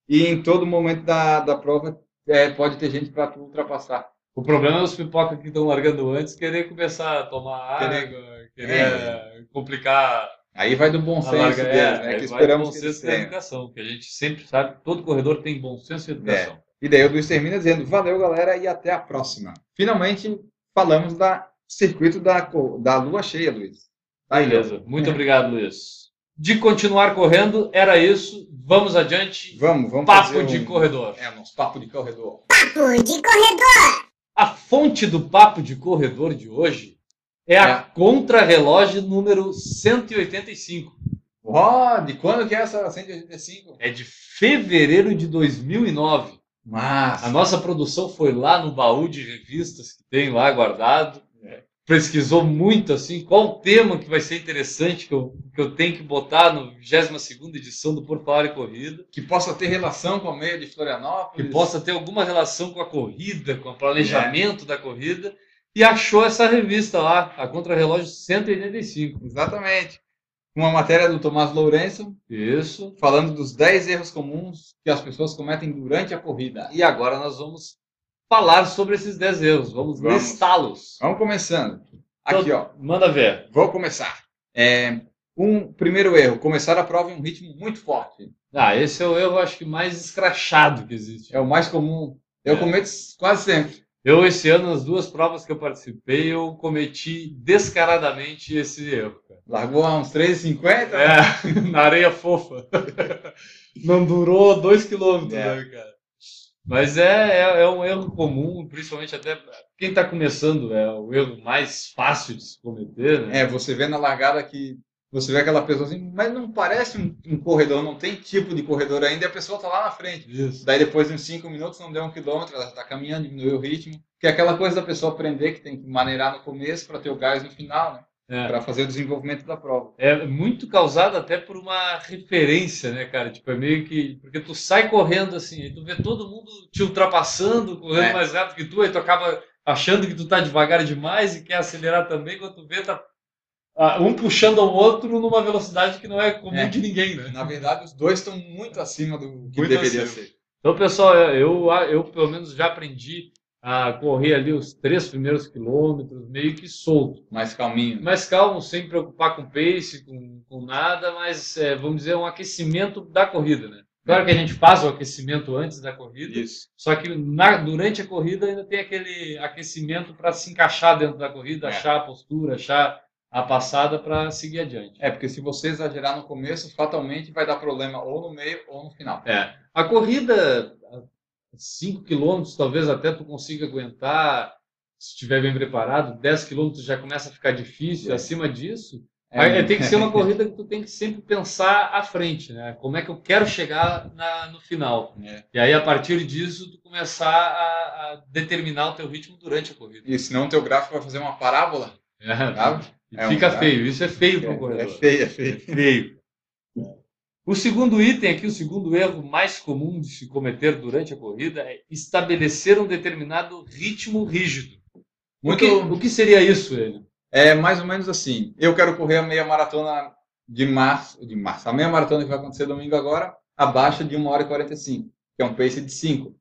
E em todo momento da, da prova é, pode ter gente para ultrapassar. O problema é os pipocas que estão largando antes querer começar a tomar Querer- água, querer complicar Aí vai do bom senso larga. deles, É, né? aí Que do esperamos bom eles senso da educação, que a gente sempre sabe que todo corredor tem bom senso e educação. E daí o Luiz termina dizendo: Valeu, galera, e até a próxima. Finalmente falamos da circuito da, da lua cheia, Luiz. Tá Aí. Beleza. Muito obrigado, Luiz. De continuar correndo, era isso. Vamos adiante. Vamos, vamos Papo fazer de um- corredor. É, o nosso papo de corredor. Papo de corredor. A fonte do papo de corredor de hoje é a É. contrarrelógio número 185. Ó, de quando que é essa 185? É de fevereiro de 2009. Mas, A nossa produção foi lá no baú de revistas que tem lá guardado. Pesquisou muito assim qual o tema que vai ser interessante que eu, que eu tenho que botar no 22ª edição do Por Falar em Corrida. que possa ter relação com a meia de Florianópolis. que possa ter alguma relação com a corrida, com o planejamento da corrida, e achou essa revista lá, a Contrarrelógio 185. Exatamente. Uma matéria do Tomás Lourenço Isso. falando dos 10 erros comuns que as pessoas cometem durante a corrida. E agora nós vamos falar sobre esses 10 erros, vamos, Vamos. listá-los. Vamos começando. Aqui, ó. Manda ver. Vou começar. É, um primeiro erro, começar a prova em um ritmo muito forte. Ah, esse é o erro, acho que mais escrachado que existe. É o mais comum. Eu É. cometo quase sempre. Eu, esse ano, nas duas provas que eu participei, eu cometi descaradamente esse erro. cara. Largou a uns 3,50? É, na areia fofa. Não durou dois quilômetros, É. né, cara? Mas é, é, é um erro comum, principalmente até quem está começando, é o erro mais fácil de se cometer, né? É, você vê na largada que você vê aquela pessoa assim, mas não parece um, um corredor, não tem tipo de corredor ainda, e a pessoa tá lá na frente. Isso. Daí depois de uns 5 minutos, não deu um quilômetro, ela tá caminhando, diminuiu o ritmo. Que é aquela coisa da pessoa aprender que tem que maneirar no começo para ter o gás no final, né? É. Para fazer o desenvolvimento da prova. É muito causado até por uma referência, né, cara? Tipo, é meio que. Porque tu sai correndo assim, aí tu vê todo mundo te ultrapassando, correndo É. mais rápido que tu, aí tu acaba achando que tu tá devagar demais e quer acelerar também, quando tu vê, tá um puxando ao outro numa velocidade que não é comum É. de ninguém, né? Na verdade, os dois estão muito acima do que Muito deveria acima. ser. Então, pessoal, eu, eu pelo menos já aprendi a correr ali os três primeiros quilômetros, meio que solto. Mais calminho. mais calmo, sem preocupar com pace, com, com nada, mas é, vamos dizer um aquecimento da corrida, né? Claro que a gente faz o aquecimento antes da corrida, Isso. só que na- durante a corrida ainda tem aquele aquecimento para se encaixar dentro da corrida, É. achar a postura, achar a passada para seguir adiante. É, porque se você exagerar no começo, fatalmente vai dar problema ou no meio ou no final. É. A corrida, 5 quilômetros, talvez até tu consiga aguentar, se estiver bem preparado. 10 quilômetros já começa a ficar difícil. É. Acima disso, É, tem que ser uma corrida que tu tem que sempre pensar à frente, né? Como é que eu quero chegar na- no final? É. E aí, a partir disso, tu começar a, a determinar o teu ritmo durante a corrida. E senão o teu gráfico vai fazer uma parábola, É, sabe? É um fica gráfico. feio. Isso é feio para o É, corredor. é feio, é feio. feio. O segundo item aqui, o segundo erro mais comum de se cometer durante a corrida é estabelecer um determinado ritmo rígido. Muito- O, que, o que seria isso, ele? É mais ou menos assim. Eu quero correr a meia maratona de março, de março. A meia maratona que vai acontecer domingo agora, abaixo de 1 hora e 45, que é um pace de 5.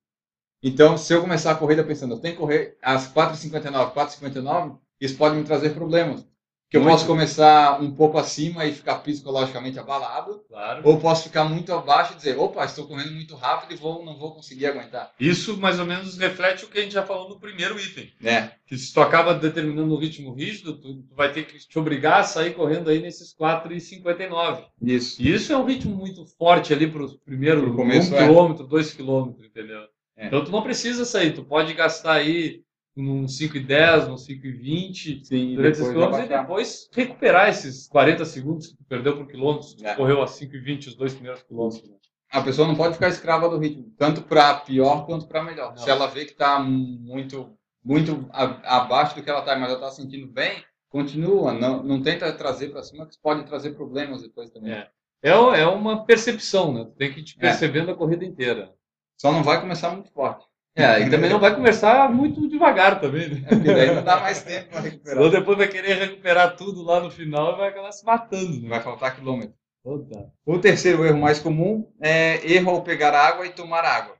Então, se eu começar a corrida pensando, eu tenho que correr às 4h59, 4h59, isso pode me trazer problemas. Que eu Muito. posso começar um pouco acima e ficar psicologicamente abalado, Claro. ou posso ficar muito abaixo e dizer, opa, estou correndo muito rápido e vou, não vou conseguir aguentar. Isso mais ou menos reflete o que a gente já falou no primeiro item. É, Que se tu acaba determinando um ritmo rígido, tu, tu vai ter que te obrigar a sair correndo aí nesses 4,59. isso. E isso é um ritmo muito forte ali para os primeiros Pro 1 começo, é. quilômetro, 2 quilômetros, entendeu? É. Então tu não precisa sair, tu pode gastar aí num 5,10, num 5,20 Sim, durante esses quilômetros e depois recuperar esses 40 segundos que tu perdeu por quilômetro, se tu É. correu a 5,20 os dois primeiros quilômetros. a pessoa não pode ficar escrava do ritmo, tanto para pior quanto para melhor. Não. Se ela vê que está muito, muito abaixo do que ela está, mas ela está sentindo bem, continua. Não, não tenta trazer para cima, que pode trazer problemas depois também. É. É, é uma percepção, né? Tu tem que ir te É. percebendo a corrida inteira. Só não vai começar muito forte. É, e também não vai conversar muito devagar também, né? É, porque daí não dá mais tempo para recuperar. Senão depois vai querer recuperar tudo lá no final e vai acabar se matando, né? Vai faltar quilômetro. Puta. O terceiro erro mais comum é erro ao pegar água e tomar água.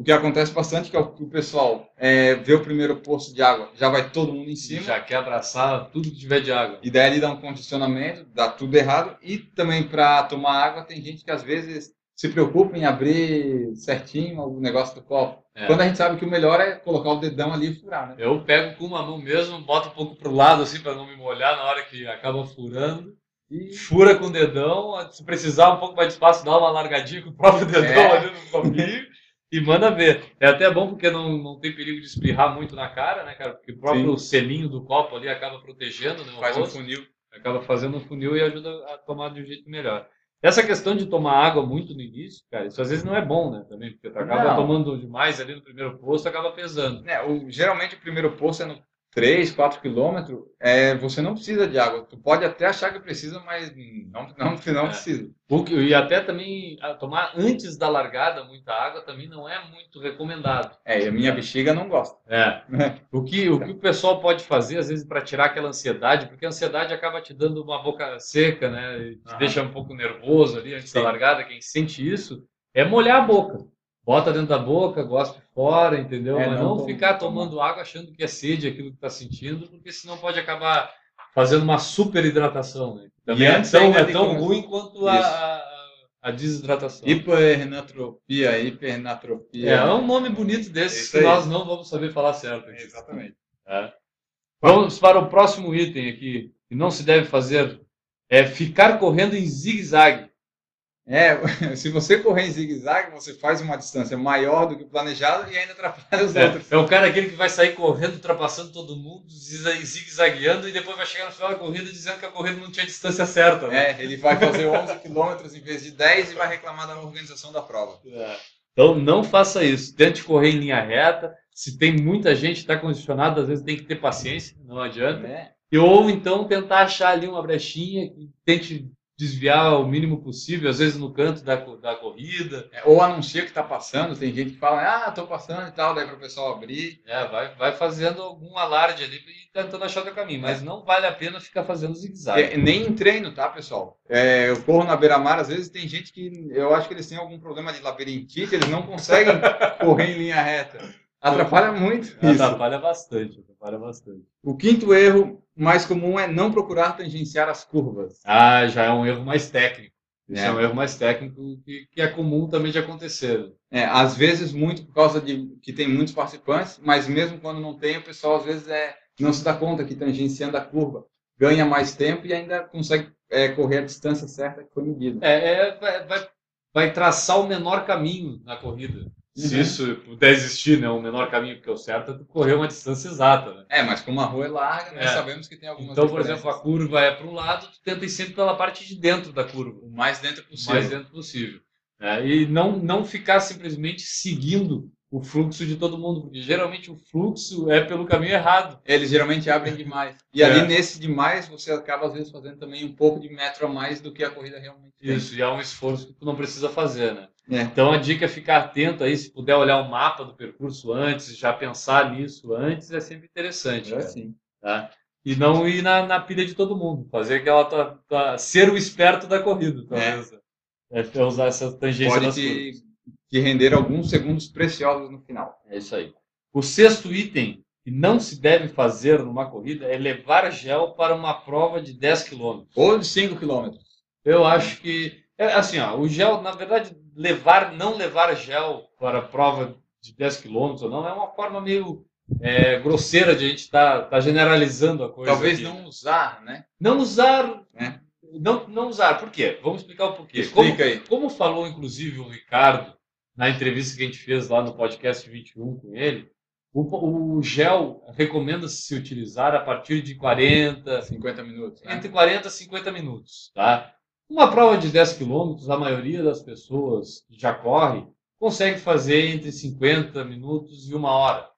O que acontece bastante é que o pessoal é, vê o primeiro poço de água, já vai todo mundo em cima. Já quer abraçar tudo que tiver de água. E daí ele dá um condicionamento, dá tudo errado. E também para tomar água, tem gente que às vezes se preocupa em abrir certinho o negócio do copo. É. Quando a gente sabe que o melhor é colocar o dedão ali e furar, né? Eu pego com uma mão mesmo, boto um pouco pro lado assim para não me molhar na hora que acaba furando. E Fura com o dedão, se precisar um pouco mais de espaço, dá uma largadinha com o próprio dedão É. ali no copinho e manda ver. É até bom porque não, não tem perigo de espirrar muito na cara, né, cara? Porque o próprio selinho do copo ali acaba protegendo, né? faz um rosto. funil. acaba fazendo um funil e ajuda a tomar de um jeito melhor. Essa questão de tomar água muito no início, cara, isso às vezes não é bom, né? Também, porque tu acaba Não. tomando demais ali no primeiro posto, acaba pesando. É, o, geralmente o primeiro poço é no 3, 4 quilômetros. É, você não precisa de água. Tu pode até achar que precisa, mas não, não, não É. precisa. E até também tomar antes da largada muita água também não é muito recomendado. É, e a minha bexiga não gosta. É. O que, o que o pessoal pode fazer, às vezes, para tirar aquela ansiedade, porque a ansiedade acaba te dando uma boca seca, né? E te Aham. deixa um pouco nervoso ali antes da Sim. largada. Quem sente isso é molhar a boca. Bota dentro da boca, gospe fora, entendeu? É, Mas não não, ficar tomando água achando que é sede aquilo que está sentindo, porque senão pode acabar fazendo uma super hidratação. Né? Também E é tão, é tão ruim quanto a, a, a desidratação. Hipernatropia, hipernatropia. É, é um nome bonito desses Isso que aí. nós não vamos saber falar certo. aqui. Exatamente. É. Vamos para o próximo item aqui, que não se deve fazer, é ficar correndo em zigue-zague. É, se você correr em zigue-zague, você faz uma distância maior do que o planejado e ainda atrapalha os outros. É, é o cara aquele que vai sair correndo, ultrapassando todo mundo, zigue- zigue-zagueando e depois vai chegar no final da corrida dizendo que a corrida não tinha distância certa. né? É, ele vai fazer 11 quilômetros em vez de 10 e vai reclamar da organização da prova. É. Então não faça isso. Tente correr em linha reta. Se tem muita gente que está condicionada, às vezes tem que ter paciência, não adianta. Né? E, ou então tentar achar ali uma brechinha tente desviar o mínimo possível, às vezes no canto da, da corrida. É, Ou anuncia que está passando, tem gente que fala, ah, tô passando e tal, daí para o pessoal abrir. É, vai, vai fazendo algum alarde ali e tentando achar o caminho. Mas não vale a pena ficar fazendo zigue-zague. É, nem em treino, tá, pessoal? É, eu corro na beira-mar, às vezes tem gente que eu acho que eles têm algum problema de labirintite, eles não conseguem correr em linha reta. Atrapalha muito isso. Atrapalha bastante, atrapalha bastante. O quinto erro mais comum é não procurar tangenciar as curvas. Ah, já é um erro mais técnico. Isso É. é, um erro mais técnico que, que é comum também de acontecer. É, às vezes muito por causa de que tem muitos participantes, mas mesmo quando não tem, o pessoal às vezes é, não se dá conta que tangenciando a curva ganha mais tempo e ainda consegue é, correr a distância certa que foi medida. É, é, vai, vai, vai traçar o menor caminho na corrida. Se Uhum. isso puder existir, né? O menor caminho, porque o certo é correr uma distância exata, né? É, mas como a rua é larga, nós É. sabemos que tem algumas Então, por exemplo, a curva é para um lado, tu tenta ir sempre pela parte de dentro da curva. o mais dentro o possível. mais dentro possível. né? E não, não ficar simplesmente seguindo o fluxo de todo mundo, porque geralmente o fluxo é pelo caminho errado. Eles geralmente abrem demais. E É. ali nesse demais, você acaba às vezes fazendo também um pouco de metro a mais do que a corrida realmente tem. Isso, e é um esforço que tu não precisa fazer, né? É. Então a dica é ficar atento aí, se puder olhar o mapa do percurso antes, já pensar nisso antes, é sempre interessante. É assim. tá? E não ir na, na pilha de todo mundo, fazer aquela tua, tua- ser o esperto da corrida, talvez. É, é usar essa tangência Pode das curvas. te render alguns segundos preciosos no final. É isso aí. O sexto item que não se deve fazer numa corrida é levar gel para uma prova de 10 km. Ou de 5 km. Eu acho que é assim, ó, o gel, na verdade, levar, não levar gel para a prova de 10 km ou não é uma forma meio é, grosseira de a gente estar generalizando a coisa. Talvez aqui. não usar, né? não usar, É. não, não usar. Por quê? Vamos explicar o porquê. Como, Explica aí. como falou, inclusive, o Ricardo, na entrevista que a gente fez lá no podcast 21 com ele, o, o gel recomenda-se se utilizar a partir de 40, 50 minutos. Né? entre 40 e 50 minutos. Tá? Uma prova de 10 quilômetros, a maioria das pessoas que já corre consegue fazer entre 50 minutos e uma hora.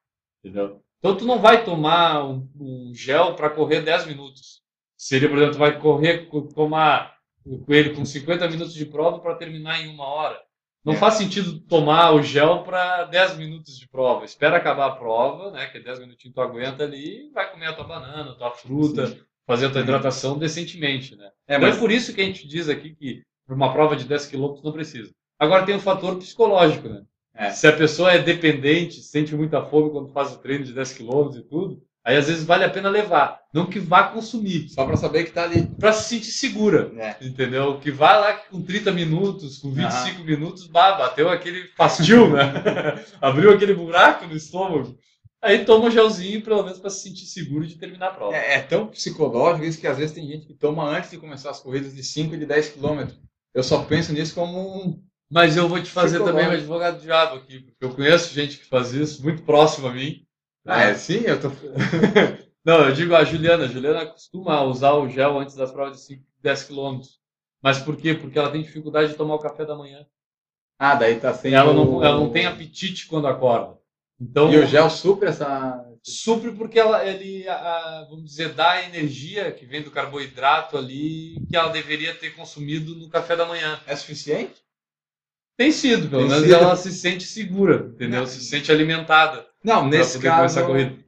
Entendeu? Então, tu não vai tomar um, um gel para correr 10 minutos. Seria, por exemplo, tu vai correr, co- tomar com ele com 50 minutos de prova para terminar em uma hora. Não É. faz sentido tomar o gel para 10 minutos de prova. Espera acabar a prova, né? Que é 10 minutinhos tu aguenta ali, vai comer a tua banana, a tua fruta, fazer a tua hidratação decentemente, né? É, Então mas é por isso que a gente diz aqui que para uma prova de 10 quilômetros não precisa. Agora tem o fator psicológico, né? É. Se a pessoa é dependente, sente muita fome quando faz o treino de 10 quilômetros e tudo, aí às vezes vale a pena levar. Não que vá consumir, só para saber que tá ali. para se sentir segura. né? Entendeu? Que vai lá que com 30 minutos, com 25 minutos, bah, bateu aquele fastio, né? Abriu aquele buraco no estômago. Aí toma um gelzinho, pelo menos para se sentir seguro de terminar a prova. É, é tão psicológico isso que às vezes tem gente que toma antes de começar as corridas de 5 e de 10 km. Eu só penso nisso como um. Mas eu vou te fazer também um advogado do diabo aqui, porque eu conheço gente que faz isso, muito próximo a mim. Ah, é sim, eu tô. Não, eu digo a Juliana. A Juliana costuma usar o gel antes das provas de 5, 10 quilômetros. Mas por quê? Porque ela tem dificuldade de tomar o café da manhã. Ah, daí tá sem. Ela não, ela não tem apetite quando acorda. Então, E o gel supre essa. supre porque ela, ele, a- vamos dizer, dá a energia que vem do carboidrato ali que ela deveria ter consumido no café da manhã. É suficiente? Tem sido, pelo Tem menos sido. ela se sente segura, entendeu? Não. Se sente alimentada Não, nesse caso.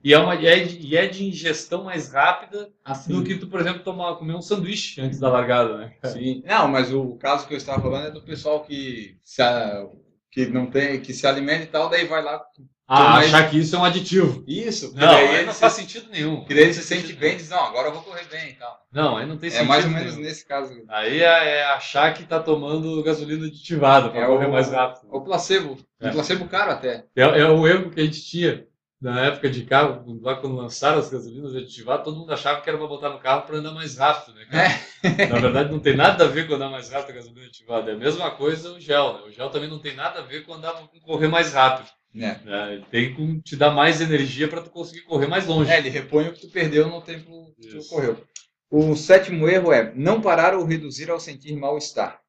E é, uma, e é, de, e é de ingestão mais rápida Assim. do que tu, por exemplo, tomar, comer um sanduíche antes da largada, né? Sim. Não, mas o caso que eu estava falando é do pessoal que se, que não tem, que se alimenta e tal, daí vai lá. Ah, Mas- achar que isso é um aditivo. Isso, Não, aí ele não se- faz sentido nenhum. que daí tem sente bem e diz, não, agora eu vou correr bem e tal. Não, aí não tem É sentido mais ou menos nenhum. nesse caso. Aí é, é achar que tá tomando gasolina aditivada para É correr o- mais rápido. O placebo. É. O placebo caro até. É, é o erro que a gente tinha na época de carro, lá quando lançaram as gasolinas aditivadas, todo mundo achava que era para botar no carro para andar mais rápido, né? cara? Na verdade, não tem nada a ver com andar mais rápido a gasolina aditivada. É a mesma coisa o gel, né? O gel também não tem nada a ver com andar com correr mais rápido. Né? Ele tem que te dar mais energia para tu conseguir correr mais longe. É, ele repõe o que tu perdeu no tempo que tu correu. O sétimo erro é não parar ou reduzir ao sentir mal-estar.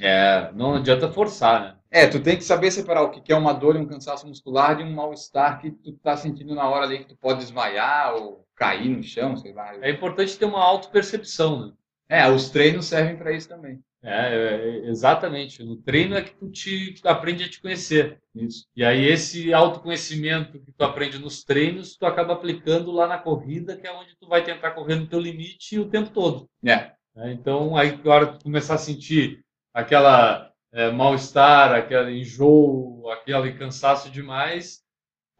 É, não adianta forçar, né? É, tu tem que saber separar o que que é uma dor e um cansaço muscular de um mal-estar que tu tá sentindo na hora ali que tu pode desmaiar ou cair no chão, sei lá. É importante ter uma autopercepção, né? É, os treinos servem para isso também. É, é, exatamente. No treino é que tu te tu aprende a te conhecer. Isso. E aí esse autoconhecimento que tu aprende nos treinos, tu acaba aplicando lá na corrida, que é onde tu vai tentar correr no teu limite o tempo todo. É. né? Então, aí na hora que tu começar a sentir aquela é, mal-estar, aquele enjoo, aquele cansaço demais,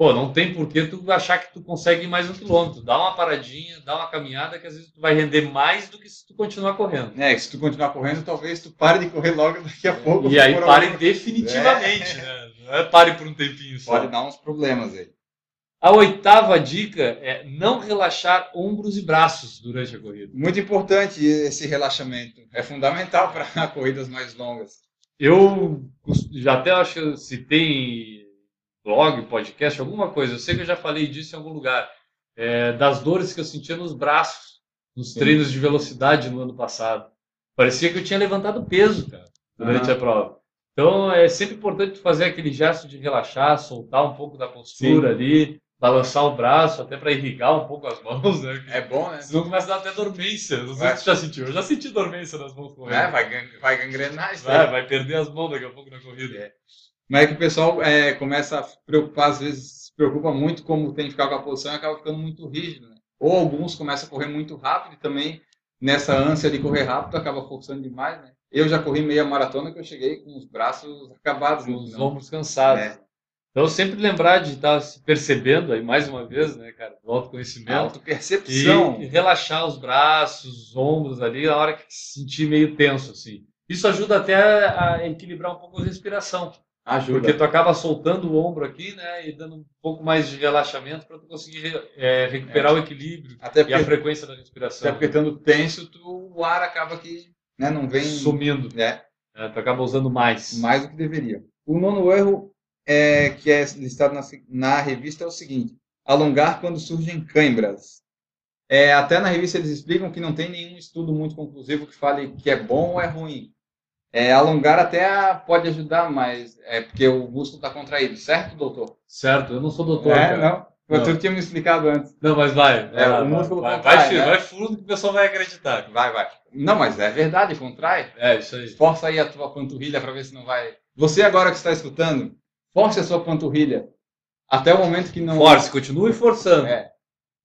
pô, não tem por que tu achar que tu consegue ir mais um quilômetro. Dá uma paradinha, dá uma caminhada, que às vezes tu vai render mais do que se tu continuar correndo. É, se tu continuar correndo, talvez tu pare de correr logo daqui a pouco. E aí pare algum- definitivamente, né? Não é pare por um tempinho só. Pode dar uns problemas aí. A oitava dica é não relaxar ombros e braços durante a corrida. Muito importante esse relaxamento. É fundamental para corridas mais longas. Eu já até acho que citei blog, podcast, alguma coisa. Eu sei que eu já falei disso em algum lugar. É, das dores que eu sentia nos braços, nos Sim. treinos de velocidade no ano passado. Parecia que eu tinha levantado peso, cara, durante Aham. a prova. Então é sempre importante fazer aquele gesto de relaxar, soltar um pouco da postura ali, balançar o braço, até para irrigar um pouco as mãos, né? É bom, né? Senão começa a dar até dormência. Não sei Vai. se você já sentiu. Eu já senti dormência nas mãos correndo. É, vai, vai gangrenar isso Vai, vai perder as mãos daqui a pouco na corrida. É. Mas é que o pessoal é, começa a preocupar, às vezes se preocupa muito como tem que ficar com a posição e acaba ficando muito rígido. Né? Ou alguns começam a correr muito rápido e também nessa ânsia de correr rápido acaba forçando demais. Né? Eu já corri meia maratona que eu cheguei com os braços acabados. com no os ombros cansados. É. Então, sempre lembrar de estar se percebendo aí, mais uma vez, né, cara, do autoconhecimento. Autopercepção. e relaxar os braços, os ombros ali, na hora que se sentir meio tenso, assim. Isso ajuda até a equilibrar um pouco a respiração. Ajuda. Porque tu acaba soltando o ombro aqui, né, e dando um pouco mais de relaxamento para tu conseguir é, recuperar o equilíbrio Até e a porque, frequência da respiração. até porque estando tenso, tu, o ar acaba que né, não vem Sumindo. né, né, tu acaba usando mais. mais do que deveria. O nono erro é, que é listado na, na revista é o seguinte: alongar quando surgem câimbras. É, até na revista eles explicam que não tem nenhum estudo muito conclusivo que fale que é bom ou é ruim. É, alongar até pode ajudar, mas é porque o músculo está contraído, certo, doutor? Certo, eu não sou doutor, é, cara. não. Não. Tu tinha me explicado antes. Não, mas vai. vai É, lá, o músculo vai, contrai, vai, né? vai fundo que o pessoal vai acreditar. Vai, vai. Não, mas é verdade, contrai. É, isso aí. Força aí a tua panturrilha para ver se não vai. Você agora que está escutando, force a sua panturrilha até o momento que não. Force, continue forçando. É.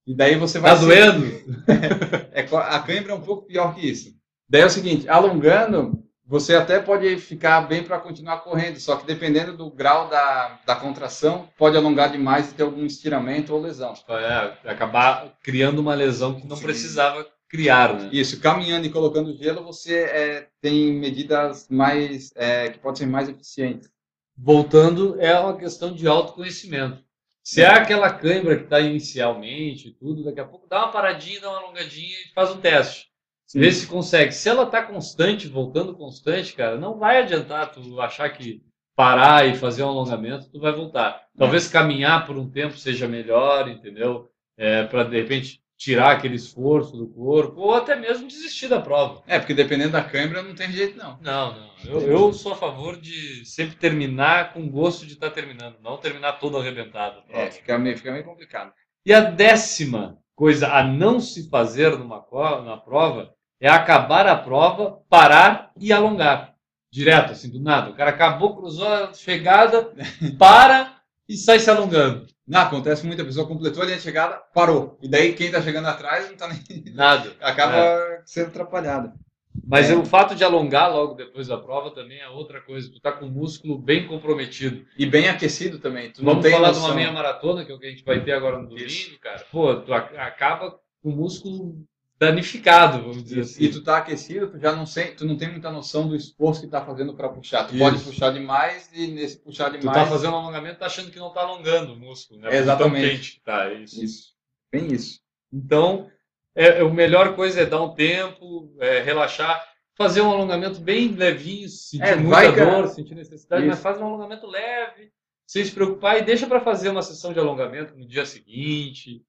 E daí você vai. Tá doendo? É, a cãibra é um pouco pior que isso. Daí é o seguinte, alongando, você até pode ficar bem para continuar correndo, só que dependendo do grau da, da contração, pode alongar demais e ter algum estiramento ou lesão. É, acabar criando uma lesão que não Sim. precisava criar, né? Isso, caminhando e colocando gelo, você é, tem medidas mais é, que podem ser mais eficientes. Voltando, é uma questão de autoconhecimento. Se é aquela câimbra que está inicialmente tudo, daqui a pouco dá uma paradinha, dá uma alongadinha e faz um teste. Vê se consegue. Se ela está constante, voltando constante, cara, não vai adiantar tu achar que parar e fazer um alongamento, tu vai voltar. Talvez caminhar por um tempo seja melhor, entendeu? É, para de repente tirar aquele esforço do corpo, ou até mesmo desistir da prova. É, porque dependendo da câimbra não tem jeito não. Não, não. Eu, eu sou a favor de sempre terminar com gosto de estar terminando, não terminar todo arrebentado. É, fica meio, fica meio complicado. E a décima coisa a não se fazer numa na prova é acabar a prova, parar e alongar. Direto, assim, do nada. O cara acabou, cruzou a chegada, para e sai se alongando. Não, acontece muito, a pessoa completou a linha de chegada, parou. E daí quem tá chegando atrás não tá nem. Nada. acaba sendo atrapalhado. Mas É. o fato de alongar logo depois da prova também é outra coisa. Tu tá com o músculo bem comprometido. E bem aquecido também. Tu não Vamos tem falar de noção. uma meia maratona, que é o que a gente vai ter agora no domingo, cara. Pô, tu ac- acaba com o músculo danificado, vamos dizer Isso. assim. E tu tá aquecido, tu já não sei, tu não tem muita noção do esforço que tá fazendo para puxar. Tu Isso. pode puxar demais e nesse puxar Tu demais. tá fazendo um alongamento, tá achando que não tá alongando o músculo, né? Porque Exatamente. Tão quente que tá, é isso. Isso. Bem isso. Então, é, é, a melhor coisa é dar um tempo, é, relaxar, fazer um alongamento bem levinho, sentir É, muita vai, cara. dor, sentir necessidade, mas Isso. faz um alongamento leve, sem se preocupar e deixa para fazer uma sessão de alongamento no dia seguinte,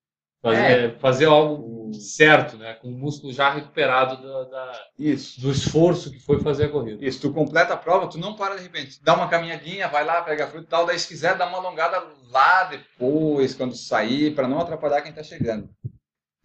fazer, É. fazer algo certo, né? Com o músculo já recuperado da- da- Isso. do esforço que foi fazer a corrida. Isso, tu completa a prova, tu não para de repente, dá uma caminhadinha, vai lá, pega a fruta e tal, daí se quiser dá uma alongada lá depois, quando sair, para não atrapalhar quem tá chegando.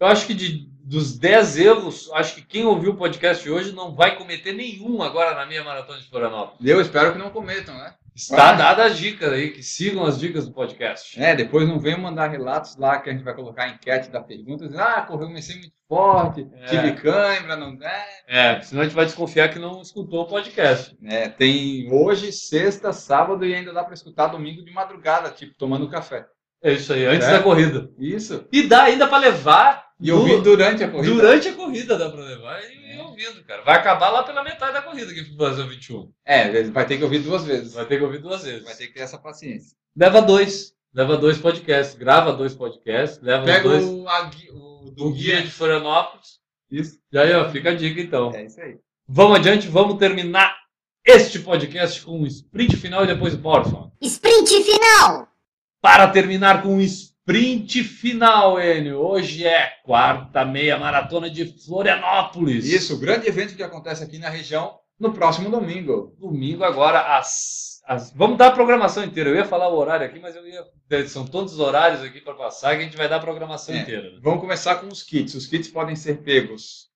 Eu acho que de, dos 10 erros, acho que quem ouviu o podcast de hoje não vai cometer nenhum agora na minha maratona de Florianópolis. Eu espero que não cometam, né? Está Ah. dada as dicas aí, que sigam as dicas do podcast. É, depois não venham mandar relatos lá que a gente vai colocar a enquete da pergunta, ah, correu, comecei muito forte, É. tive cãibra, não é. É, senão a gente vai desconfiar que não escutou o podcast. É, tem hoje, sexta, sábado e ainda dá para escutar domingo de madrugada, tipo, tomando café. É isso aí, antes É. da corrida. Isso. E dá ainda para levar E ouvir durante a corrida. durante a corrida, dá para levar e ouvindo, cara. Vai acabar lá pela metade da corrida aqui pro Brasil 21. É, vai ter que ouvir duas vezes. Vai ter que ouvir duas vezes. Vai ter que ter essa paciência. Leva dois. leva dois podcasts, grava dois podcasts, leva Pega dois. o, a o do do guia guia. de Florianópolis. Isso. E aí, ó, fica a dica então. É isso aí. Vamos adiante, vamos terminar este podcast com um sprint final e depois o. Sprint final! Para terminar com um sprint final, Enio. Hoje é quarta meia maratona de Florianópolis. Isso, o grande evento que acontece aqui na região no próximo domingo. Domingo agora às, às- Vamos dar a programação inteira. Eu ia falar o horário aqui, mas eu ia. São tantos horários aqui para passar que a gente vai dar a programação É. inteira. né? Vamos começar com os kits. Os kits podem ser pegos,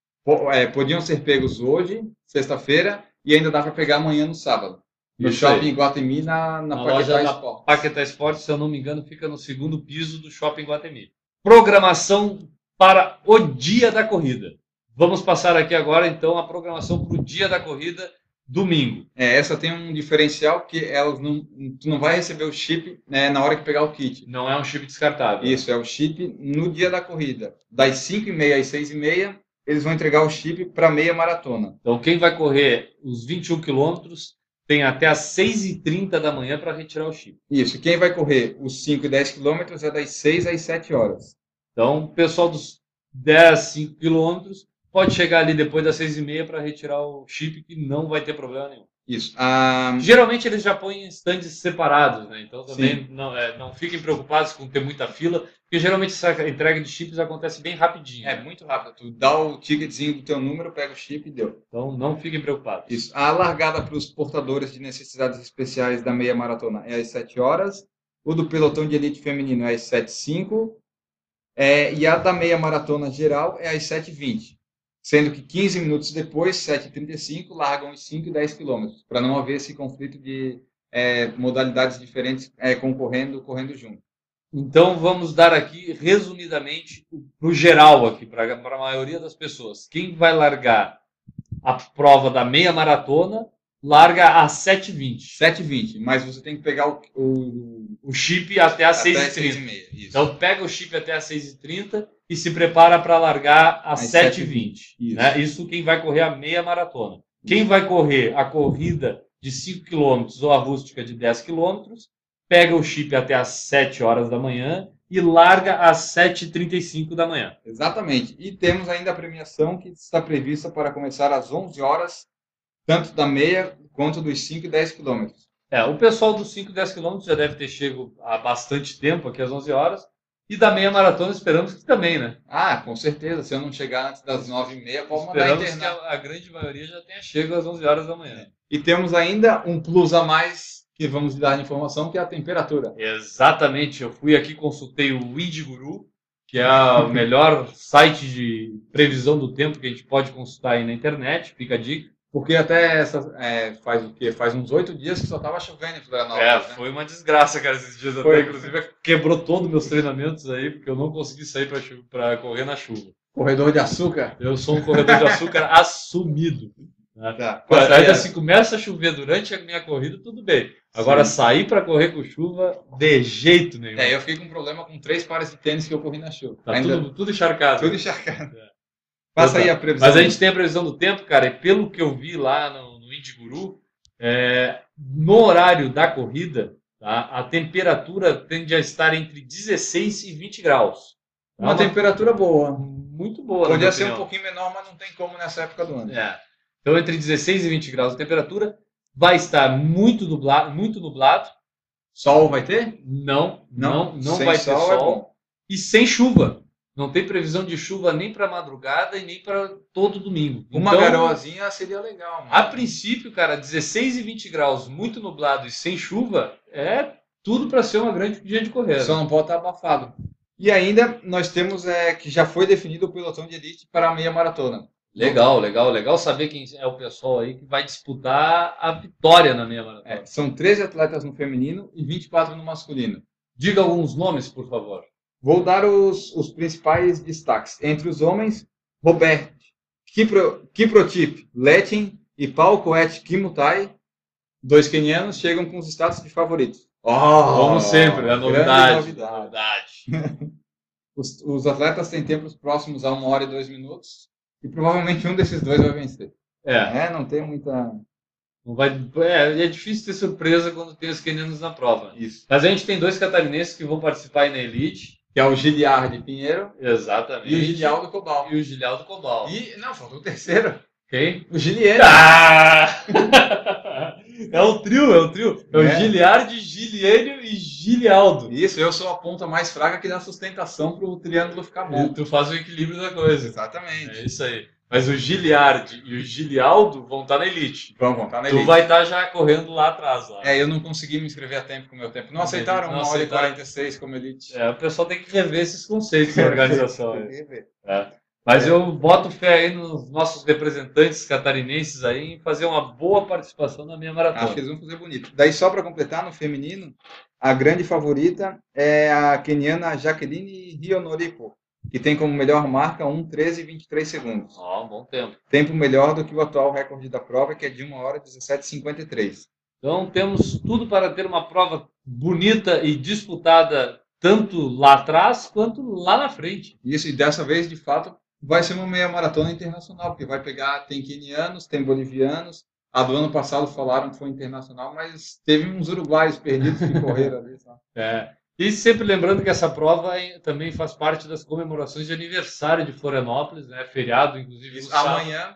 é, podiam ser pegos hoje, sexta-feira, e ainda dá para pegar amanhã no sábado. No shopping. Guatemi, na, na, Na Paquetá Sport. Paquetá Esporte, se eu não me engano, fica no segundo piso do Shopping Guatemi. Programação para o dia da corrida. Vamos passar aqui agora, então, a programação para o dia da corrida, domingo. É, essa tem um diferencial que elas não, tu não vai receber o chip né, na hora que pegar o kit. Não é um chip descartável. Isso, é o chip no dia da corrida. Das 5h30 às 6h30, eles vão entregar o chip para meia maratona. Então, quem vai correr os 21 quilômetros tem até às 6h30 da manhã para retirar o chip. Isso, quem vai correr os 5 e 10 quilômetros é das 6 às 7 horas. Então, o pessoal dos 10, 5 quilômetros pode chegar ali depois das 6h30 para retirar o chip, que não vai ter problema nenhum. Isso. Ah, Geralmente eles já põem em estandes separados, né? Então também não, é, não fiquem preocupados com ter muita fila, porque geralmente essa entrega de chips acontece bem rapidinho. é muito rápido. Tu dá o ticketzinho do teu número, pega o chip e deu. Então não fiquem preocupados. Isso. A largada para os portadores de necessidades especiais da meia maratona é às 7 horas. O do pelotão de elite feminino é às 7h05. É, e a da meia maratona geral é às 7h20. Sendo que 15 minutos depois, 7h35, largam os 5 e 10 quilômetros, para não haver esse conflito de é, modalidades diferentes é, concorrendo, correndo junto. Então vamos dar aqui, resumidamente, para o geral aqui, para a maioria das pessoas. Quem vai largar a prova da meia maratona, larga às 7h20. 7h20, mas você tem que pegar o, o O chip até às até 6h30. 6h30. Isso. Então pega o chip até às 6h30 e se prepara para largar às Às 7h20. Isso. Né? Isso quem vai correr a meia maratona. Quem vai correr a corrida de 5 km ou a rústica de 10 km, pega o chip até às 7 horas da manhã e larga às 7h35 da manhã. Exatamente. E temos ainda a premiação que está prevista para começar às 11 horas, tanto da meia quanto dos 5 e 10 quilômetros. É, o pessoal dos 5 e 10 km já deve ter chego há bastante tempo, aqui às 11 horas. E da meia maratona esperamos que também, né? Ah, com certeza. Se eu não chegar antes das 9h30, pode mandar Esperamos que a, a grande maioria já tenha chego às 11 horas da manhã. E temos ainda um plus a mais que vamos lhe dar informação, que é a temperatura. Exatamente, eu fui aqui consultei o Windiguru, que é o melhor site de previsão do tempo que a gente pode consultar aí na internet, fica a dica. Porque até essa, é, faz o quê? Faz uns oito dias que só estava chovendo em Florianópolis. É, né? foi uma desgraça, cara, esses dias Foi. até, inclusive quebrou todos os meus treinamentos aí, porque eu não consegui sair para correr na chuva. Corredor de açúcar. Eu sou um corredor de açúcar assumido. Né? Tá. Ainda se começa a chover durante a minha corrida, tudo bem. Agora, Sim. sair para correr com chuva, de jeito nenhum. É, eu fiquei com um problema com três pares de tênis que eu corri na chuva. Tá Ainda tudo, tudo encharcado. tudo encharcado. É. Passa Então aí a previsão. Mas a gente tem a previsão do tempo, cara, e pelo que eu vi lá no, no Indiguru, é, no horário da corrida, tá, a temperatura tende a estar entre 16 e 20 graus. Tá? Uma temperatura boa. muito boa. Podia ser um opinião. pouquinho menor, mas não tem como nessa época do ano. É. Então, entre 16 e 20 graus de temperatura, vai estar muito nublado, muito nublado. Sol vai ter? Não, não, não, Sem vai ter sol sol. é e sem chuva. Não tem previsão de chuva nem para madrugada e nem para todo domingo. Uma Então, garoazinha seria legal. Mano. A princípio, cara, 16 e 20 graus, muito nublado e sem chuva, é tudo para ser uma grande dia de corrida. Só não pode estar abafado. E ainda nós temos é, que já foi definido o pelotão de elite para a meia maratona. Legal, legal, legal saber quem é o pessoal aí que vai disputar a vitória na meia maratona. É, são 13 atletas no feminino e 24 no masculino. Diga alguns nomes, por favor. Vou dar os, os principais destaques. Entre os homens, Robert Kipro, Kiprotip Letin e Paul Coet Kimutai, dois quenianos, chegam com os status de favoritos. Oh, Como sempre, é a novidade. novidade. novidade. Os, os atletas têm tempos próximos a uma hora e dois minutos e provavelmente um desses dois vai vencer. É, É, não tem muita. não vai, é, é difícil ter surpresa quando tem os quenianos na prova. Isso. Mas a gente tem dois catarinenses que vão participar aí na Elite. Que é o Giliard Pinheiro Exatamente. e o Gilialdo Cobal. E o Gilialdo Cobal. E, não, faltou o terceiro. Quem? O Giliene. Ah! é um trio, é um trio. É o É. Giliardi, Gilienio e Gilialdo. Isso, eu sou a ponta mais fraca que dá sustentação para o triângulo ficar E bom. tu faz o equilíbrio da coisa. Exatamente. É isso aí. Mas o Giliardi e o Gilialdo vão estar na Elite. Vamos voltar na Tu elite. vai estar já correndo lá atrás. Lá. É, eu não consegui me inscrever a tempo com o meu tempo. Não aceitaram Não uma hora e aceitaram. 46 como elite. É, o pessoal tem que rever esses conceitos da organização. Tem aí. que ver. É. Mas eu boto fé aí nos nossos representantes catarinenses aí em fazer uma boa participação na minha maratona. Acho que eles vão fazer bonito. Daí, só para completar, no feminino, a grande favorita é a keniana Jaqueline Rionoripo, que tem como melhor marca 1,13 e 23 segundos. Ó, um bom tempo. Tempo melhor do que o atual recorde da prova, que é de 1 hora e 17,53. Então temos tudo para ter uma prova bonita e disputada tanto lá atrás quanto lá na frente. Isso, e dessa vez, de fato, vai ser uma meia maratona internacional, porque vai pegar, tem quenianos, tem bolivianos. A do ano passado falaram que foi internacional, mas teve uns uruguaios perdidos que correram ali. sabe? É. E sempre lembrando que essa prova hein, também faz parte das comemorações de aniversário de Florianópolis, né? Feriado, inclusive. Isso, amanhã,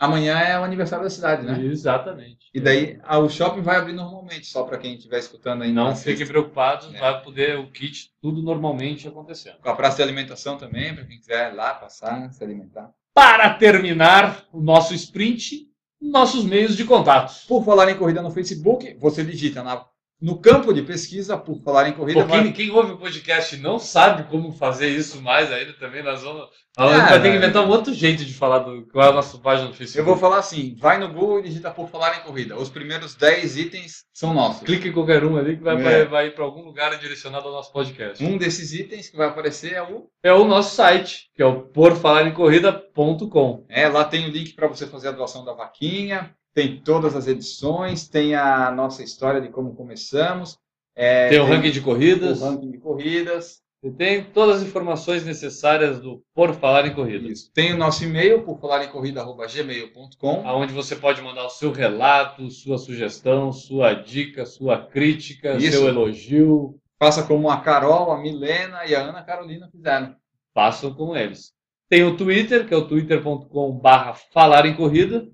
amanhã é o aniversário da cidade, né? Exatamente. E daí ah, o shopping vai abrir normalmente, só para quem estiver escutando aí. Não fiquem preocupados, É. vai poder o kit tudo normalmente acontecendo. Com a praça de alimentação também, para quem quiser lá passar, se alimentar. Para terminar o nosso sprint, nossos meios de contato. Por falar em corrida no Facebook, você digita na- no campo de pesquisa, por falar em corrida, Pô, vai- quem, quem ouve o podcast não sabe como fazer isso mais ainda também, nós vamos. Gente Ah, vai ter que né? inventar um outro jeito de falar do qual é a nossa página no eu Facebook. vou falar assim, vai no Google e digita por falar em corrida. Os primeiros 10 itens são nossos. Clique em qualquer um ali que vai, É. vai, vai ir para algum lugar direcionado ao nosso podcast. Um desses itens que vai aparecer é o... É o nosso site, que é o porfalarencorrida.com. É, lá tem o link para você fazer a doação da vaquinha, tem todas as edições, tem a nossa história de como começamos. é, Tem o ranking de corridas, o ranking de corridas. e tem todas as informações necessárias do Por Falar em Corrida. Isso. Tem o nosso e-mail, por falar em corrida.gmail.com. Aonde você pode mandar o seu relato, sua sugestão, sua dica, sua crítica, Isso. seu elogio. Faça como a Carol, a Milena e a Ana Carolina fizeram. façam com eles. Tem o Twitter, que é o twitter.com/barra falar em corrida,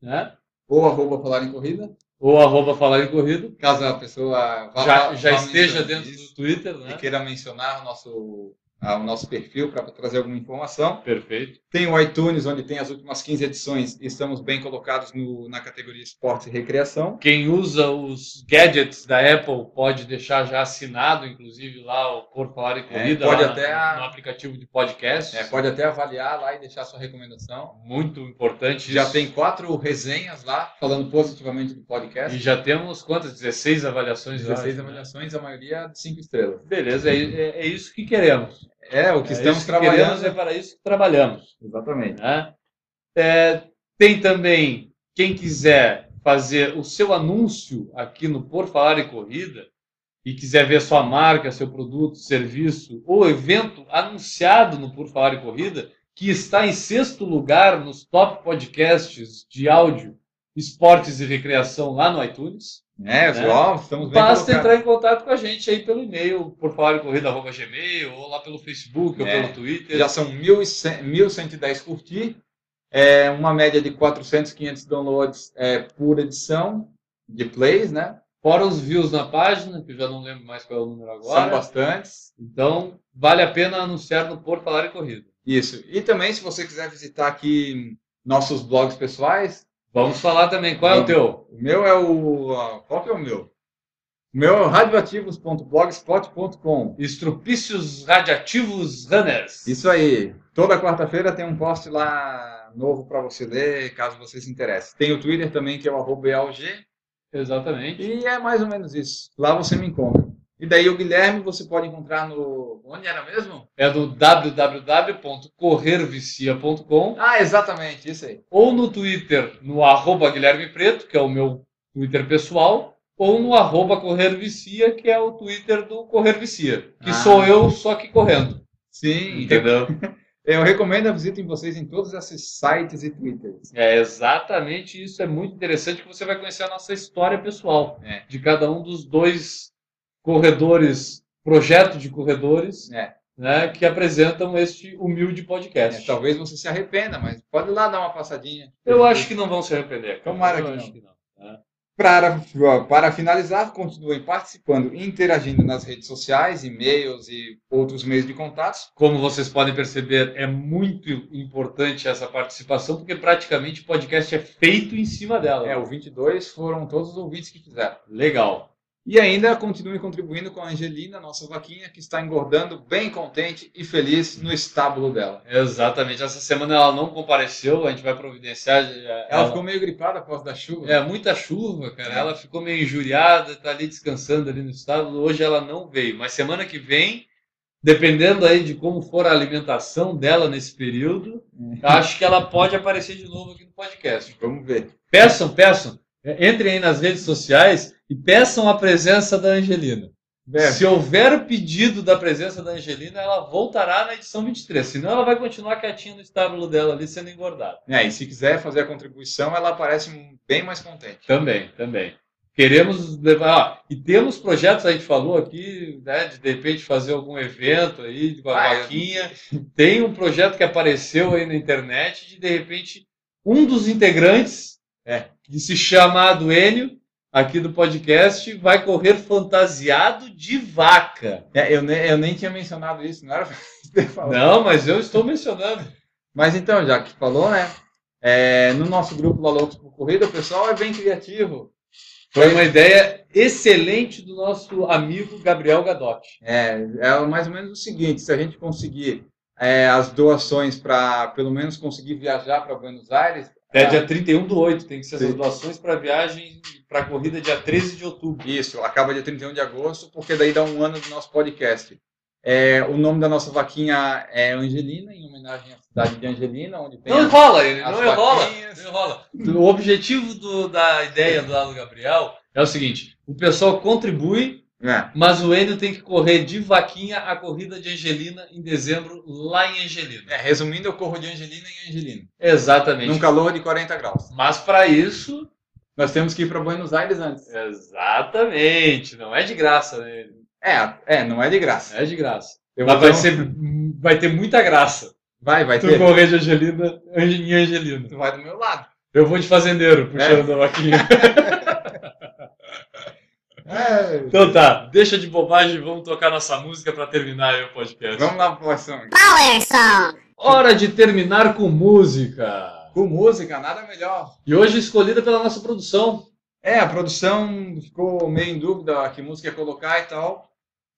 né? Ou arroba falar em corrida, Ou arroba falar em corrida. caso a pessoa vá, Já, vá- já vá esteja dentro isso do Twitter, e né? queira mencionar o nosso, ah, o nosso perfil para trazer alguma informação. Perfeito. Tem o iTunes, onde tem as últimas 15 edições e estamos bem colocados no- na categoria Esportes e Recreação. Quem usa os gadgets da Apple pode deixar já assinado, inclusive lá o Por Falar em Corrida, É, pode lá até no, a- no aplicativo de podcast. É, pode até avaliar lá e deixar sua recomendação. Muito importante Já isso. tem quatro resenhas lá, falando positivamente do podcast. E já temos quantas? 16 avaliações. eu 16 acho, né? avaliações, a maioria de 5 estrelas. Beleza, é, é- é isso que queremos. É, o que É estamos que trabalhando. é para isso que trabalhamos. Exatamente. né? É, tem também, quem quiser fazer o seu anúncio aqui no Por Falar em Corrida e quiser ver sua marca, seu produto, serviço ou evento anunciado no Por Falar em Corrida, que está em sexto lugar nos top podcasts de áudio, esportes e recreação lá no iTunes. É, Né? ó, estamos bem Basta colocados. entrar em contato com a gente aí pelo e-mail, por falar em corrida, arroba gmail, ou lá pelo Facebook, ou É, pelo Twitter. Já são 1.100 1.110 curtir, é uma média de 400, 500 downloads é, por edição de plays, né? Fora os views na página, que eu já não lembro mais qual é o número São agora. bastantes. Então, vale a pena anunciar no Por Falar em Corrida. Isso. E também, se você quiser visitar aqui nossos blogs pessoais, Vamos falar também. Qual é o teu? o meu é o. Qual que é o meu? O meu é radioativos.blogspot.com. Estrupícios Radiativos Runners. Isso aí. Toda quarta-feira tem um post lá novo para você ler, caso você se interesse. Tem o Twitter também, que é o arroba EALG. Exatamente. E é mais ou menos isso. Lá você me encontra. E daí o Guilherme você pode encontrar no. Onde era mesmo? É do www.corrervicia.com Ah, exatamente, isso aí. ou no Twitter, no arroba Guilherme Preto, que é o meu Twitter pessoal, ou no arroba Correr Vicia, que é o Twitter do Correr Vicia, que Ah. sou eu, só que correndo. Sim, Entendeu? Eu recomendo a visita em vocês em todos esses sites e twitters. É exatamente isso. É muito interessante que você vai conhecer a nossa história pessoal É. de cada um dos dois corredores, projeto de corredores, É. né, que apresentam este humilde É, podcast. talvez você se arrependa, mas pode lá dar uma passadinha. Eu acho que não vão se arrepender. Tomara que não. que não. né? Para, para finalizar, continuem participando e interagindo nas redes sociais, e-mails e outros meios de contatos. Como vocês podem perceber, é muito importante essa participação, porque praticamente o podcast é feito em cima dela. É, o 22 foram todos os ouvintes que fizeram. Legal. E ainda continuem contribuindo com a Angelina, nossa vaquinha, que está engordando bem contente e feliz no estábulo dela. Exatamente. Essa semana ela não compareceu, a gente vai providenciar. Ela, Ela ficou meio gripada por causa da chuva. É, muita chuva, cara. É. Ela ficou meio injuriada, tá ali descansando ali no estábulo. Hoje ela não veio, mas semana que vem, dependendo aí de como for a alimentação dela nesse período, acho que ela pode aparecer de novo aqui no podcast. Vamos ver. Peçam, peçam. É, Entrem aí nas redes sociais e peçam a presença da Angelina. É, Se houver pedido da presença da Angelina, ela voltará na edição 23. Senão ela vai continuar quietinha no estábulo dela ali sendo engordada. é, e se quiser fazer a contribuição, ela aparece bem mais contente. Também, também. Queremos levar. ah, e temos projetos, a gente falou aqui, né, de de repente fazer algum evento aí com a Ah, eu- vaquinha. Tem um projeto que apareceu aí na internet de de repente um dos integrantes, É. que se chama Duênio, aqui do podcast, vai correr fantasiado de vaca. É, eu, nem, eu nem tinha mencionado isso, não era. Não, mas eu estou mencionando. Mas então, já que falou, né? é, no nosso grupo lá Loucos por Corrida, o pessoal é bem criativo. Foi uma ideia excelente do nosso amigo Gabriel Gadotti. É, é mais ou menos o seguinte: se a gente conseguir é, as doações para pelo menos conseguir viajar para Buenos Aires, Até ah, dia 31 do 8, tem que ser Sim. doações para viagem para a corrida dia 13 de outubro. Isso, acaba dia 31 de agosto, porque daí dá um ano do nosso podcast. É, o nome da nossa vaquinha é Angelina, em homenagem à cidade de Angelina, onde tem Não as- enrola ele, as não enrola. Não enrola. O objetivo do- da ideia do Lado Gabriel é o seguinte: o pessoal contribui, É, mas o Enio tem que correr de vaquinha a corrida de Angelina em dezembro, lá em Angelina. é, resumindo, eu corro de Angelina em Angelina, Exatamente. num calor de 40 graus. Mas para isso, Nós temos que ir para Buenos Aires antes. exatamente, não é de graça, né? É, é, não é de graça. Não é de graça. Eu Mas vai, ter um- ser, vai ter muita graça. Vai, vai Tu ter. correr de Angelina em Angelina. Tu vai do meu lado. Eu vou de fazendeiro, puxando É. a vaquinha. É, Então tá, deixa de bobagem e vamos tocar nossa música para terminar aí o podcast. vamos lá, população. Power Song. Hora de terminar com música. Com música, nada melhor. E hoje escolhida pela nossa produção. É, a produção ficou meio em dúvida que música ia colocar e tal.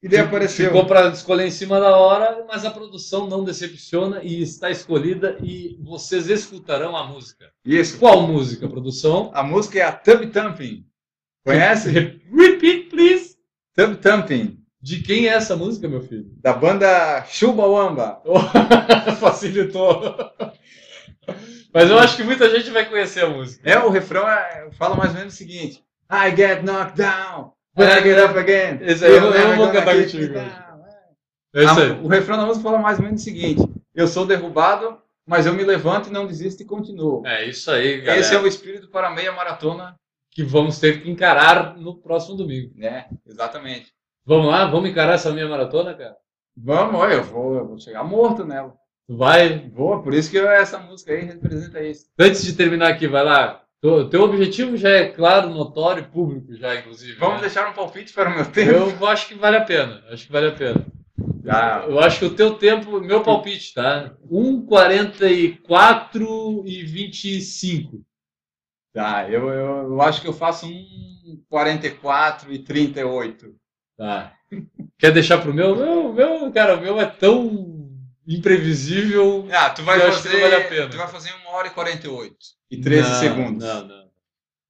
E daí apareceu. Ficou para escolher em cima da hora, mas a produção não decepciona e está escolhida e vocês escutarão a música. Isso. Qual música, produção? A música é a Tub Thumping. Conhece? Repeat, please. Tub Thumping. De quem é essa música, meu filho? Da banda Chumbawamba. Facilitou. Mas eu acho que muita gente vai conhecer a música. É, o refrão é, fala mais ou menos o seguinte. I get knocked down, but I get up again. Esse aí eu eu vou cantar contigo. É isso aí. o refrão da música fala mais ou menos o seguinte. Eu sou derrubado, mas eu me levanto e não desisto e continuo. É isso aí, galera. Esse é o espírito para a meia maratona. Que vamos ter que encarar no próximo domingo. né? exatamente. Vamos lá? Vamos encarar essa minha maratona, cara? Vamos, olha, eu vou, eu vou chegar morto nela. Vai? Vou, por isso que eu- essa música aí representa isso. Antes de terminar aqui, vai lá. O teu objetivo já é claro, notório, público já, inclusive. Vamos né? deixar um palpite para o meu tempo. Eu acho que vale a pena. Acho que vale a pena. Já. Eu acho que o teu tempo, meu palpite, tá? 1,44 e 25. Tá, eu, eu, eu acho que eu faço um 44 e 38. Tá. Quer deixar pro meu? Meu, meu, cara, o meu é tão imprevisível. Ah, tu vai fazer. vale a pena. Tu vai fazer 1 hora e 48 e 13 Não, segundos. Não, não.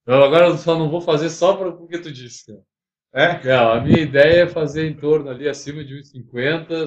Eu agora só não vou fazer só para o que tu disse, cara. É? Não, a minha ideia é fazer em torno ali acima de 1,50,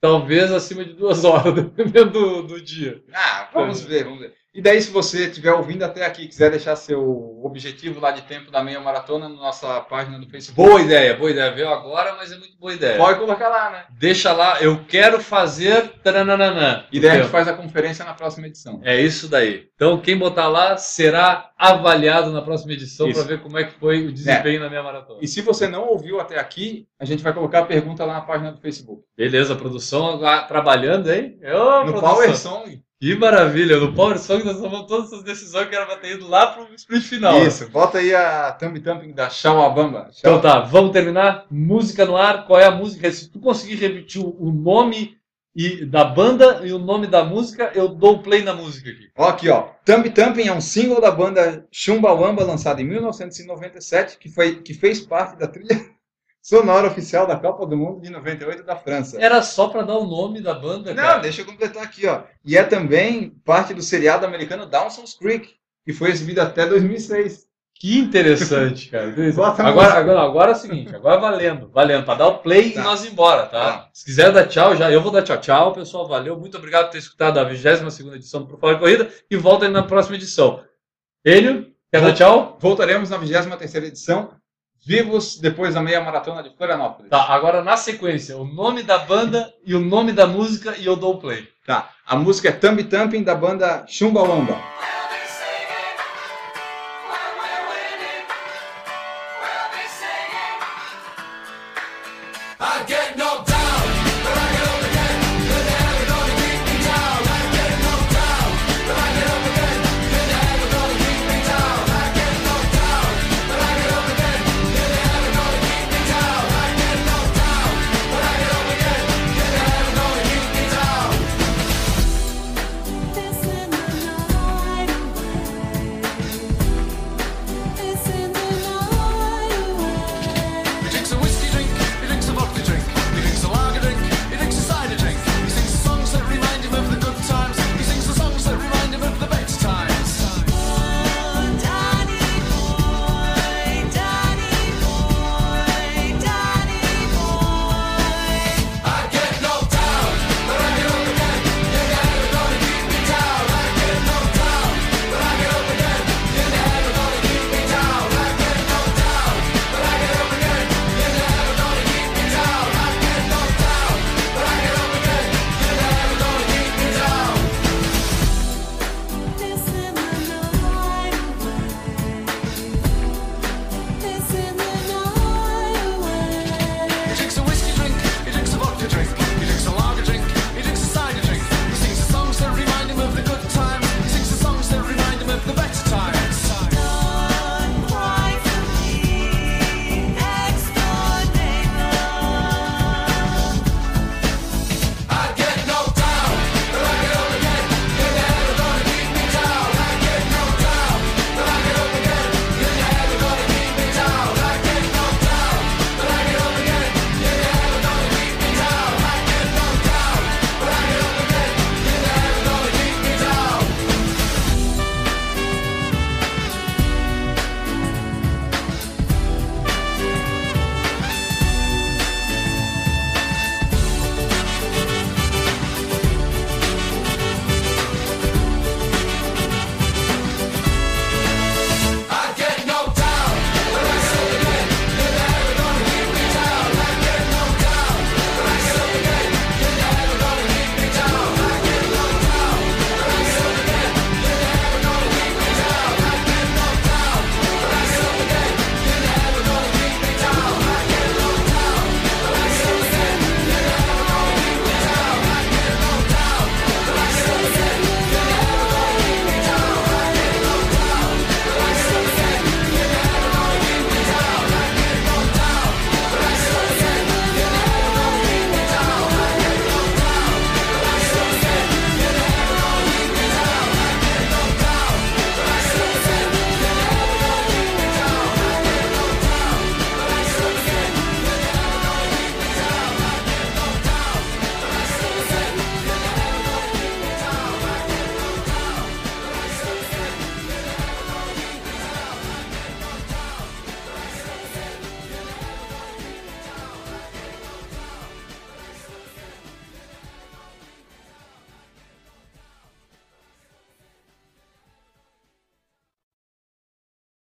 talvez acima de duas horas, dependendo do, do dia. Ah, vamos ver, vamos ver. E daí, se você estiver ouvindo até aqui, quiser deixar seu objetivo lá de tempo da meia maratona na nossa página do Facebook, Boa ideia, boa ideia. Veio agora, mas é muito boa ideia. pode colocar lá, né? Deixa lá, eu quero fazer. Taranana, E daí a gente faz a conferência na próxima edição. É isso daí. Então, quem botar lá será avaliado na próxima edição para ver como é que foi o desempenho na minha maratona. E se você não ouviu até aqui, a gente vai colocar a pergunta lá na página do Facebook. Beleza, produção trabalhando, hein? Ô, no produção. Power Song. Que maravilha! No Power Song nós tomamos todas essas decisões que era pra ter ido lá pro sprint final. Isso, bota aí a thumb thumping da Shawabamba. Então tá, vamos terminar. Música no ar. Qual é a música? Se tu conseguir repetir o nome e da banda e o nome da música, eu dou o play na música aqui. Ó, aqui, ó. Thumb Thumping é um single da banda Chumbawamba, lançado em 1997, que, foi, que fez parte da trilha sonora oficial da Copa do Mundo de 98 da França. Era só pra dar o nome da banda, Não, cara. deixa eu completar aqui, ó. E é também parte do seriado americano Dawson's Creek, que foi exibido até 2006. Que interessante, cara. Agora, agora, agora é o seguinte, agora valendo, valendo, pra dar o play Tá. e nós ir embora, tá? Tá. Se quiser dar tchau, já, eu vou dar tchau, tchau, pessoal, valeu, muito obrigado por ter escutado a 22 edição do Por Falar de Corrida e volta aí na próxima edição. Enio, quer dar tchau? Voltaremos na 23ª edição, vivos depois da meia maratona de Florianópolis. Tá, agora na sequência, o nome da banda e o nome da música e eu dou o play. Tá. A música é Thumb Thumping da banda Chumbawamba.